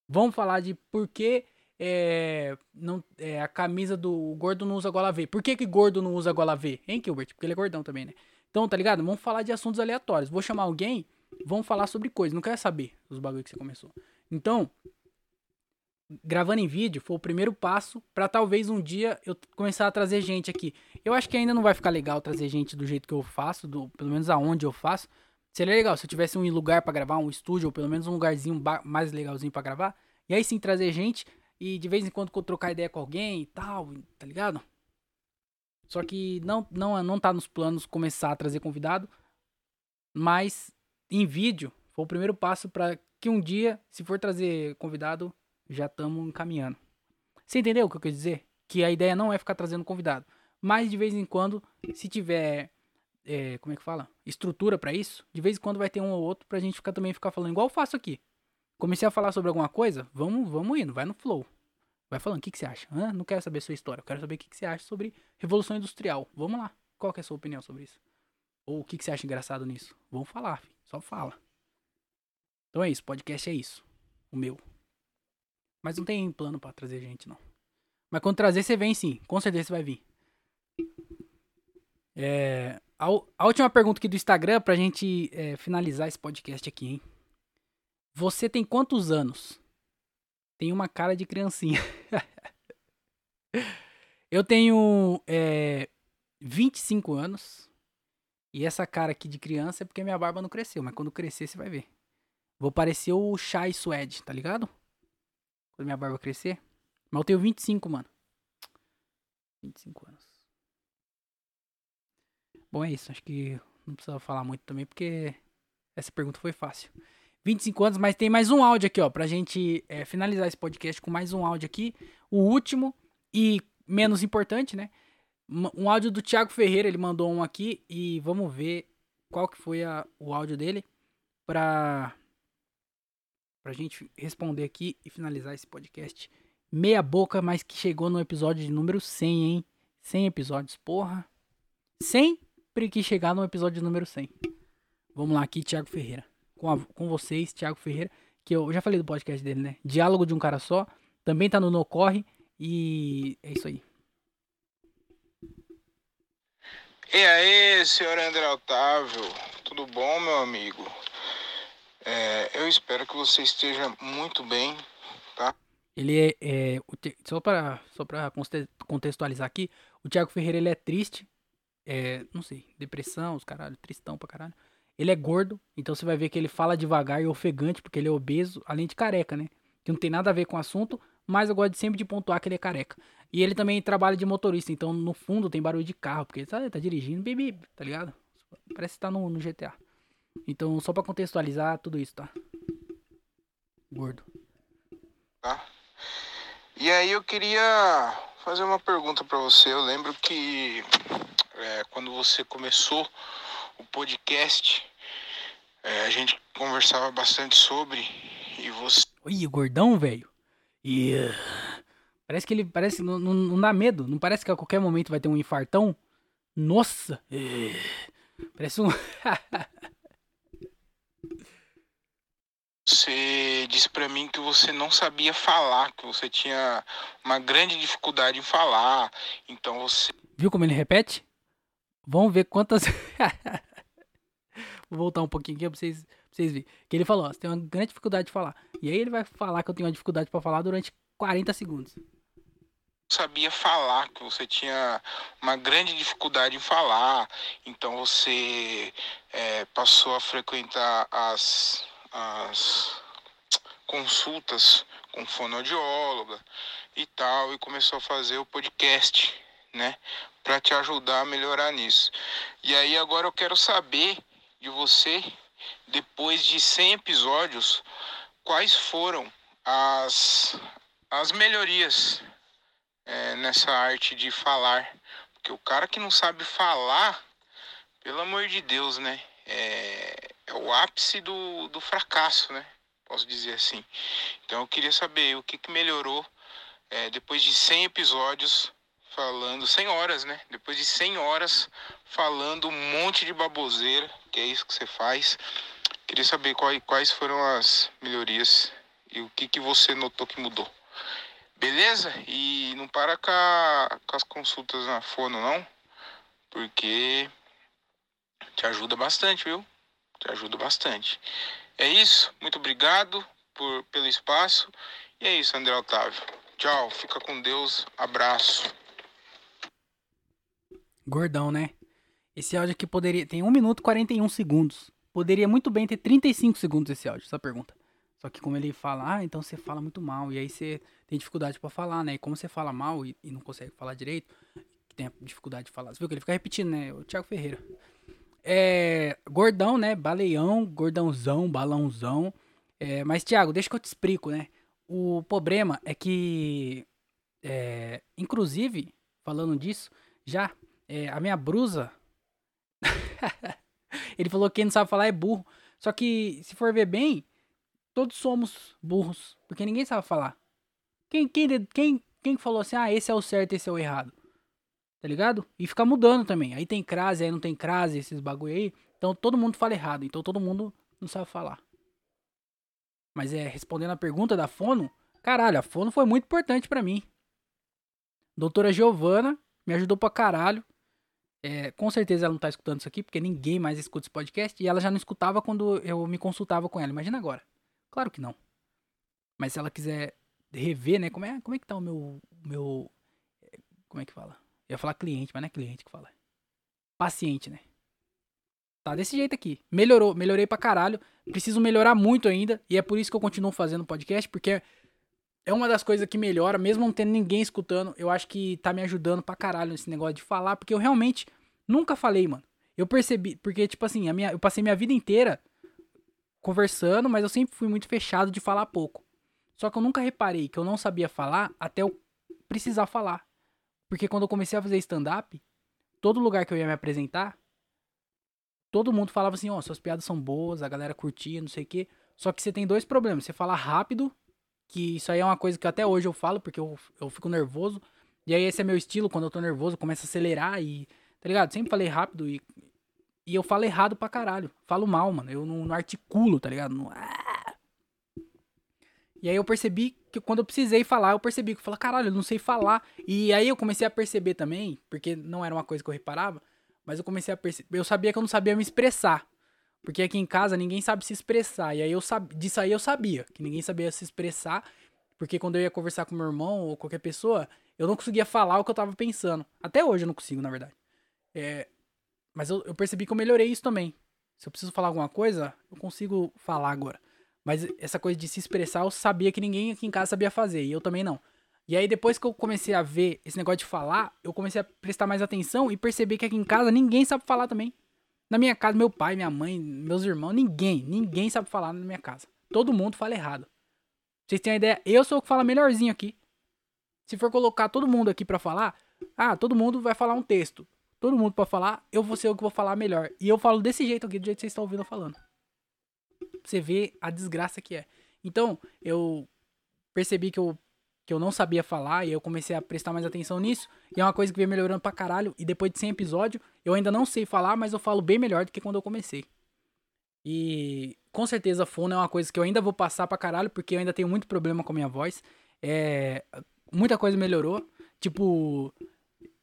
Vamos falar de por que é, não, é, a camisa do gordo não usa gola V. Por que, que gordo não usa gola V? Hein, Gilbert? Porque ele é gordão também, né? Então, tá ligado? Vamos falar de assuntos aleatórios. Vou chamar alguém, vamos falar sobre coisas. Não quero saber os bagulhos que você começou. Então, gravando em vídeo foi o primeiro passo para talvez um dia eu começar a trazer gente aqui. Eu acho que ainda não vai ficar legal trazer gente do jeito que eu faço, do, pelo menos aonde eu faço. Seria legal se eu tivesse um lugar para gravar, um estúdio, ou pelo menos um lugarzinho mais legalzinho para gravar. E aí sim trazer gente e de vez em quando trocar ideia com alguém e tal, tá ligado? Só que não, não, não tá nos planos começar a trazer convidado. Mas em vídeo foi o primeiro passo para que um dia, se for trazer convidado, já estamos encaminhando. Você entendeu o que eu quis dizer? Que a ideia não é ficar trazendo convidado. Mas de vez em quando, se tiver. É, como é que fala? Estrutura para isso, de vez em quando vai ter um ou outro pra gente ficar também ficar falando, igual eu faço aqui. Comecei a falar sobre alguma coisa, vamos, vamos indo, vai no flow. Vai falando, o que, que você acha? Hã? Não quero saber sua história, eu quero saber o que, que você acha sobre Revolução Industrial. Vamos lá. Qual é a sua opinião sobre isso? Ou o que, que você acha engraçado nisso? Vamos falar, filho. só fala. Então é isso, podcast é isso. O meu. Mas não tem plano para trazer gente, não. Mas quando trazer, você vem sim. Com certeza você vai vir. É, a, a, última pergunta aqui do Instagram pra gente é, finalizar esse podcast aqui, hein? Você tem quantos anos? Tem uma cara de criancinha. eu tenho é, 25 anos. E essa cara aqui de criança é porque minha barba não cresceu. Mas quando crescer, você vai ver. Vou parecer o Chai Suede, tá ligado? Quando minha barba crescer. Mas eu tenho 25, mano. 25 anos. Bom, é isso. Acho que não precisa falar muito também, porque essa pergunta foi fácil. 25 anos, mas tem mais um áudio aqui, ó, pra gente é, finalizar esse podcast com mais um áudio aqui. O último e menos importante, né? Um áudio do Thiago Ferreira, ele mandou um aqui e vamos ver qual que foi a, o áudio dele pra, pra gente responder aqui e finalizar esse podcast. Meia boca, mas que chegou no episódio de número 100, hein? 100 episódios, porra. Sempre que chegar no episódio número 100. Vamos lá aqui, Thiago Ferreira com, a, com vocês, Thiago Ferreira, que eu já falei do podcast dele, né? Diálogo de um cara só, também tá no No Corre e é isso aí. E aí, senhor André Otávio, tudo bom, meu amigo? É, eu espero que você esteja muito bem, tá? Ele é, é só para só para contextualizar aqui, o Thiago Ferreira ele é triste, é, não sei, depressão, os caralho, tristão pra caralho. Ele é gordo, então você vai ver que ele fala devagar e ofegante, porque ele é obeso, além de careca, né? Que não tem nada a ver com o assunto, mas eu gosto sempre de pontuar que ele é careca. E ele também trabalha de motorista, então no fundo tem barulho de carro, porque ele tá, tá dirigindo, bebê, tá ligado? Parece que tá no, no GTA. Então, só pra contextualizar tudo isso, tá? Gordo. Tá. E aí eu queria fazer uma pergunta para você. Eu lembro que é, quando você começou o podcast, é, a gente conversava bastante sobre e você. Ih, gordão, velho. E. Parece que ele. Parece. Não, não, não, dá medo. Não parece que a qualquer momento vai ter um infartão? Nossa! Parece um. você disse para mim que você não sabia falar, que você tinha uma grande dificuldade em falar. Então você. Viu como ele repete? Vamos ver quantas. Vou voltar um pouquinho aqui pra vocês, pra vocês verem. Que ele falou, ó, você tem uma grande dificuldade de falar. E aí ele vai falar que eu tenho uma dificuldade para falar durante 40 segundos. Sabia falar, que você tinha uma grande dificuldade em falar. Então você é, passou a frequentar as, as consultas com fonoaudióloga e tal, e começou a fazer o podcast, né? Para te ajudar a melhorar nisso. E aí agora eu quero saber de você, depois de 100 episódios, quais foram as, as melhorias é, nessa arte de falar. Porque o cara que não sabe falar, pelo amor de Deus, né? É, é o ápice do, do fracasso, né? Posso dizer assim. Então eu queria saber o que, que melhorou é, depois de 100 episódios falando, 100 horas, né? Depois de 100 horas falando um monte de baboseira, que é isso que você faz. Queria saber quais, quais foram as melhorias e o que, que você notou que mudou. Beleza? E não para com, a, com as consultas na fono, não, porque te ajuda bastante, viu? Te ajuda bastante. É isso. Muito obrigado por, pelo espaço. E é isso, André Otávio. Tchau. Fica com Deus. Abraço. Gordão, né? Esse áudio aqui poderia. Tem 1 minuto e 41 segundos. Poderia muito bem ter 35 segundos esse áudio, essa pergunta. Só que como ele fala, ah, então você fala muito mal. E aí você tem dificuldade para falar, né? E como você fala mal e, e, não consegue falar direito, tem dificuldade de falar. Você viu que ele fica repetindo, né? O Thiago Ferreira. É. Gordão, né? Baleião, gordãozão, balãozão. É, mas, Thiago, deixa que eu te explico, né? O problema é que. É, inclusive, falando disso, já é, a minha brusa. Ele falou que quem não sabe falar é burro. Só que, se for ver bem, todos somos burros. Porque ninguém sabe falar. Quem, quem, quem, quem falou assim, ah, esse é o certo, esse é o errado? Tá ligado? E fica mudando também. Aí tem crase, aí não tem crase, esses bagulho aí. Então todo mundo fala errado. Então todo mundo não sabe falar. Mas é, respondendo a pergunta da Fono, caralho, a Fono foi muito importante para mim. Doutora Giovana me ajudou pra caralho. É, com certeza ela não tá escutando isso aqui, porque ninguém mais escuta esse podcast. E ela já não escutava quando eu me consultava com ela. Imagina agora. Claro que não. Mas se ela quiser rever, né? Como é, como é que tá o meu. meu como é que fala? Eu ia falar cliente, mas não é cliente que fala. Paciente, né? Tá desse jeito aqui. Melhorou, melhorei pra caralho. Preciso melhorar muito ainda. E é por isso que eu continuo fazendo podcast, porque é uma das coisas que melhora, mesmo não tendo ninguém escutando. Eu acho que tá me ajudando pra caralho nesse negócio de falar, porque eu realmente nunca falei, mano. Eu percebi, porque, tipo assim, a minha, eu passei minha vida inteira conversando, mas eu sempre fui muito fechado de falar pouco. Só que eu nunca reparei que eu não sabia falar até eu precisar falar. Porque quando eu comecei a fazer stand-up, todo lugar que eu ia me apresentar, todo mundo falava assim, ó, oh, suas piadas são boas, a galera curtia, não sei o quê. Só que você tem dois problemas. Você fala rápido que isso aí é uma coisa que até hoje eu falo, porque eu, eu fico nervoso. E aí esse é meu estilo, quando eu tô nervoso, começa a acelerar e. Tá ligado? Sempre falei rápido e. E eu falo errado pra caralho. Falo mal, mano. Eu não, não articulo, tá ligado? Não, ah. E aí eu percebi que quando eu precisei falar, eu percebi que eu falei, caralho, eu não sei falar. E aí eu comecei a perceber também, porque não era uma coisa que eu reparava, mas eu comecei a perceber. Eu sabia que eu não sabia me expressar. Porque aqui em casa ninguém sabe se expressar. E aí eu sabia, disso aí eu sabia, que ninguém sabia se expressar. Porque quando eu ia conversar com meu irmão ou qualquer pessoa, eu não conseguia falar o que eu tava pensando. Até hoje eu não consigo, na verdade. É, mas eu, eu percebi que eu melhorei isso também. Se eu preciso falar alguma coisa, eu consigo falar agora. Mas essa coisa de se expressar, eu sabia que ninguém aqui em casa sabia fazer. E eu também não. E aí, depois que eu comecei a ver esse negócio de falar, eu comecei a prestar mais atenção e perceber que aqui em casa ninguém sabe falar também. Na minha casa, meu pai, minha mãe, meus irmãos, ninguém, ninguém sabe falar na minha casa. Todo mundo fala errado. Vocês têm uma ideia? Eu sou o que fala melhorzinho aqui. Se for colocar todo mundo aqui para falar, ah, todo mundo vai falar um texto. Todo mundo para falar, eu vou ser o que vou falar melhor. E eu falo desse jeito aqui, do jeito que vocês estão ouvindo eu falando. Você vê a desgraça que é. Então, eu percebi que eu que eu não sabia falar e eu comecei a prestar mais atenção nisso. E é uma coisa que vem melhorando pra caralho. E depois de 100 episódios, eu ainda não sei falar, mas eu falo bem melhor do que quando eu comecei. E com certeza fono é uma coisa que eu ainda vou passar pra caralho, porque eu ainda tenho muito problema com a minha voz. É, muita coisa melhorou. Tipo,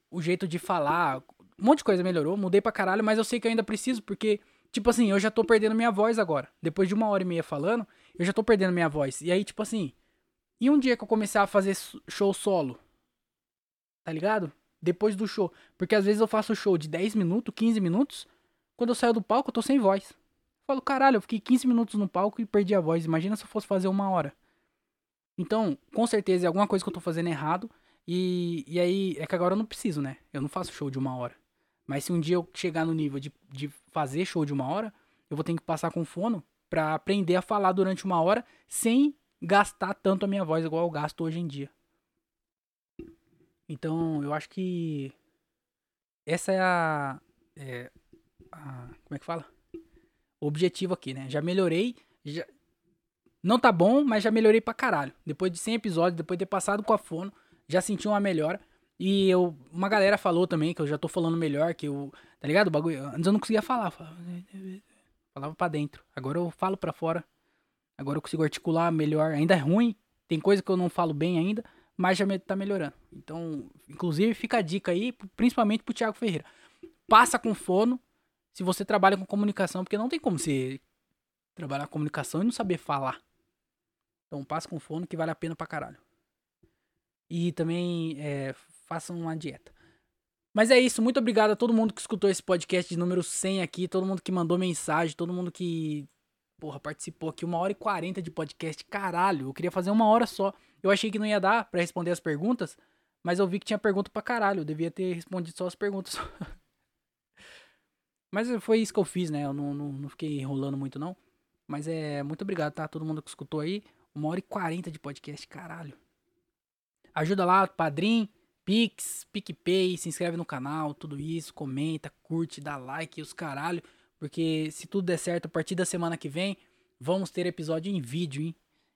o jeito de falar, um monte de coisa melhorou, mudei pra caralho, mas eu sei que eu ainda preciso, porque, tipo assim, eu já tô perdendo minha voz agora. Depois de uma hora e meia falando, eu já tô perdendo minha voz. E aí, tipo assim, e um dia que eu começar a fazer show solo? Tá ligado? Depois do show. Porque às vezes eu faço show de 10 minutos, 15 minutos. Quando eu saio do palco, eu tô sem voz. Eu falo, caralho, eu fiquei 15 minutos no palco e perdi a voz. Imagina se eu fosse fazer uma hora. Então, com certeza é alguma coisa que eu tô fazendo errado. E, e aí, é que agora eu não preciso, né? Eu não faço show de uma hora. Mas se um dia eu chegar no nível de, de fazer show de uma hora, eu vou ter que passar com fono pra aprender a falar durante uma hora sem gastar tanto a minha voz igual eu gasto hoje em dia. Então, eu acho que essa é a, é a- como é que fala? O objetivo aqui, né? Já melhorei. Já... Não tá bom, mas já melhorei pra caralho. Depois de 100 episódios, depois de ter passado com a fono, já senti uma melhora. E eu, uma galera falou também que eu já tô falando melhor, que eu. Tá ligado? O bagulho. Antes eu não conseguia falar. Falava, falava pra dentro. Agora eu falo pra fora. Agora eu consigo articular melhor. Ainda é ruim. Tem coisa que eu não falo bem ainda. Mas já tá melhorando. Então, inclusive, fica a dica aí, principalmente pro Thiago Ferreira. Passa com fono se você trabalha com comunicação, porque não tem como você trabalhar com comunicação e não saber falar. Então passa com fono que vale a pena pra caralho. E também é, façam uma dieta. Mas é isso, muito obrigado a todo mundo que escutou esse podcast de número 100 aqui, todo mundo que mandou mensagem, todo mundo que, porra, participou aqui. Uma hora e quarenta de podcast, caralho, eu queria fazer uma hora só. Eu achei que não ia dar pra responder as perguntas, mas eu vi que tinha pergunta pra caralho, eu devia ter respondido só as perguntas. mas foi isso que eu fiz, né, eu não, não, não fiquei enrolando muito não. Mas é, muito obrigado, tá? Todo mundo que escutou aí. Uma hora e quarenta de podcast, caralho. Ajuda lá, Padrim, Pix, PicPay, se inscreve no canal, tudo isso, comenta, curte, dá like, os caralho. Porque se tudo der certo, a partir da semana que vem, vamos ter episódio em vídeo, hein?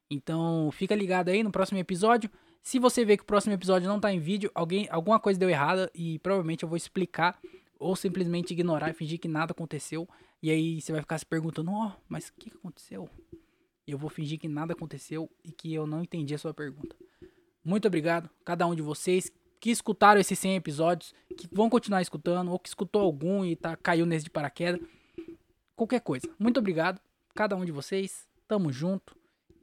Então fica ligado aí no próximo episódio. Se você vê que o próximo episódio não tá em vídeo, alguém, alguma coisa deu errada e provavelmente eu vou explicar ou simplesmente ignorar e fingir que nada aconteceu. E aí você vai ficar se perguntando, ó, mas o que, que aconteceu? E eu vou fingir que nada aconteceu e que eu não entendi a sua pergunta. Muito obrigado, cada um de vocês que escutaram esses 100 episódios, que vão continuar escutando, ou que escutou algum e tá, caiu nesse de paraquedas. Qualquer coisa. Muito obrigado, cada um de vocês. Tamo junto.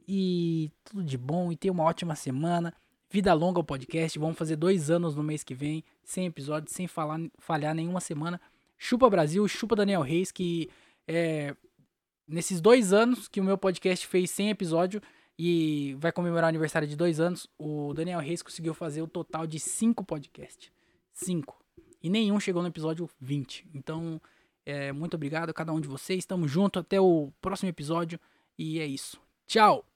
E tudo de bom. E tenha uma ótima semana. Vida longa ao podcast. Vamos fazer dois anos no mês que vem. 100 episódios, sem falar, falhar nenhuma semana. Chupa Brasil, chupa Daniel Reis, que é, nesses dois anos que o meu podcast fez 100 episódios e vai comemorar o aniversário de dois anos, o Daniel Reis conseguiu fazer o total de cinco podcasts. Cinco. E nenhum chegou no episódio 20. Então, é, muito obrigado a cada um de vocês. Tamo junto. Até o próximo episódio. E é isso. Tchau!